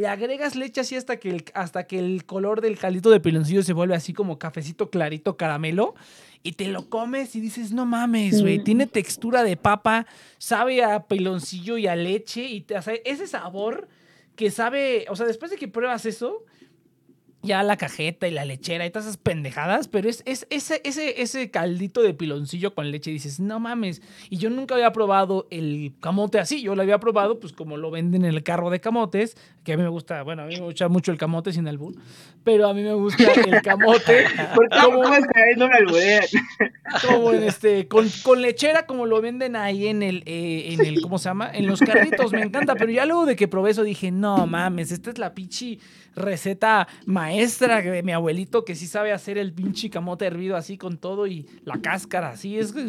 Le agregas leche así hasta que el, hasta que el color del caldito de piloncillo se vuelve así como cafecito clarito caramelo y te lo comes y dices, no mames, güey, tiene textura de papa, sabe a piloncillo y a leche y te, ese sabor que sabe, o sea, después de que pruebas eso, ya la cajeta y la lechera y todas esas pendejadas, pero es, es ese, ese, ese caldito de piloncillo con leche, dices, no mames. Y yo nunca había probado el camote así, yo lo había probado pues como lo venden en el carro de camotes, que a mí me gusta, bueno, a mí me gusta mucho el camote sin albur, pero a mí me gusta el camote. como, como en este, con, con, lechera como lo venden ahí en el, eh, en el, ¿cómo se llama? En los carritos, me encanta, pero ya luego de que probé eso dije, no mames, esta es la pichi receta maestra de mi abuelito que sí sabe hacer el pinche camote hervido así con todo y la cáscara así. Es, pues,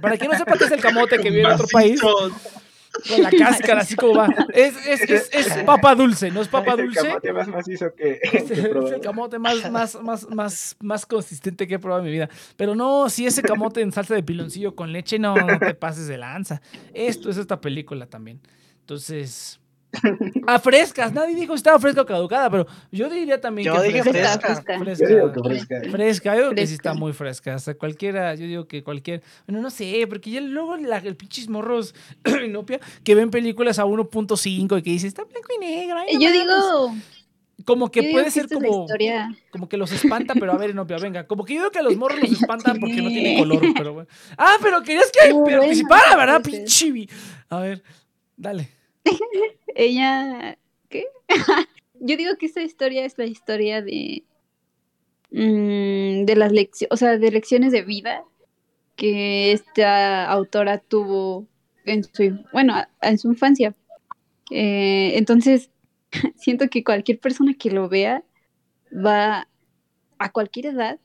para quien no sepa qué es el camote que vive en otro país. Con la cáscara, así como va. Es, es, es, es papa dulce, ¿no es papa dulce? Es el camote más macizo que. Es, el camote más, más, más, más, más consistente que he probado en mi vida. Pero no, si ese camote en salsa de piloncillo con leche, no, no te pases de lanza. Esto es esta película también. Entonces, a frescas, nadie dijo si estaba fresca o caducada, pero yo diría también yo que dije fresca. Fresca, fresca. Yo digo que fresca. Fresca, yo digo que sí está muy fresca. Hasta cualquiera, yo digo que cualquier. Bueno, no sé, porque ya luego la, el pinches morros inopia que ven películas a 1.5 y que dicen está blanco y negro. yo digo. Como que puede ser como, como que los espanta, pero a ver, Inopia, venga. Como que yo digo que a los morros los espantan porque no tiene color, pero bueno. Ah, pero querías que participara, ¿verdad? Pinchibi. A ver, dale. Ella, ¿qué? Yo digo que esta historia es la historia de mm, de las lecciones, o sea, de lecciones de vida que esta autora tuvo en su, bueno, en su infancia. Eh, entonces, siento que cualquier persona que lo vea va a cualquier edad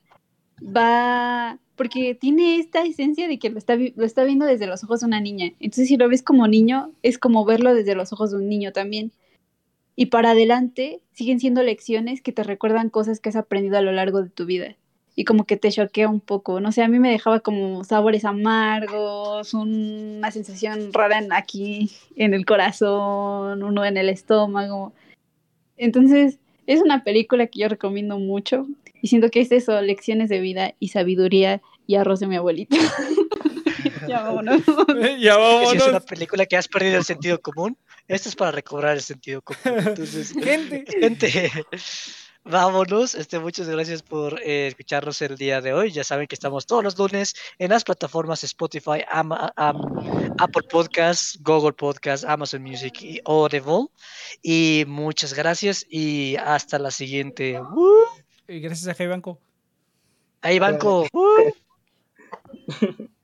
va porque tiene esta esencia de que lo está, lo está viendo desde los ojos de una niña. Entonces, si lo ves como niño, es como verlo desde los ojos de un niño también. Y para adelante, siguen siendo lecciones que te recuerdan cosas que has aprendido a lo largo de tu vida. Y como que te choquea un poco. No sé, a mí me dejaba como sabores amargos, una sensación rara aquí en el corazón, uno en el estómago. Entonces, es una película que yo recomiendo mucho y siento que es eso, lecciones de vida y sabiduría y arroz de mi abuelita. ya vámonos. ya vámonos. Si es una película que has perdido el sentido común, esto es para recobrar el sentido común. Entonces, gente, gente, vámonos. Este, muchas gracias por eh, escucharnos el día de hoy. Ya saben que estamos todos los lunes en las plataformas Spotify, Apple Podcasts, Google Podcasts, Amazon Music y Audible. Y muchas gracias y hasta la siguiente. Y gracias a Hey Banco. Hey Banco.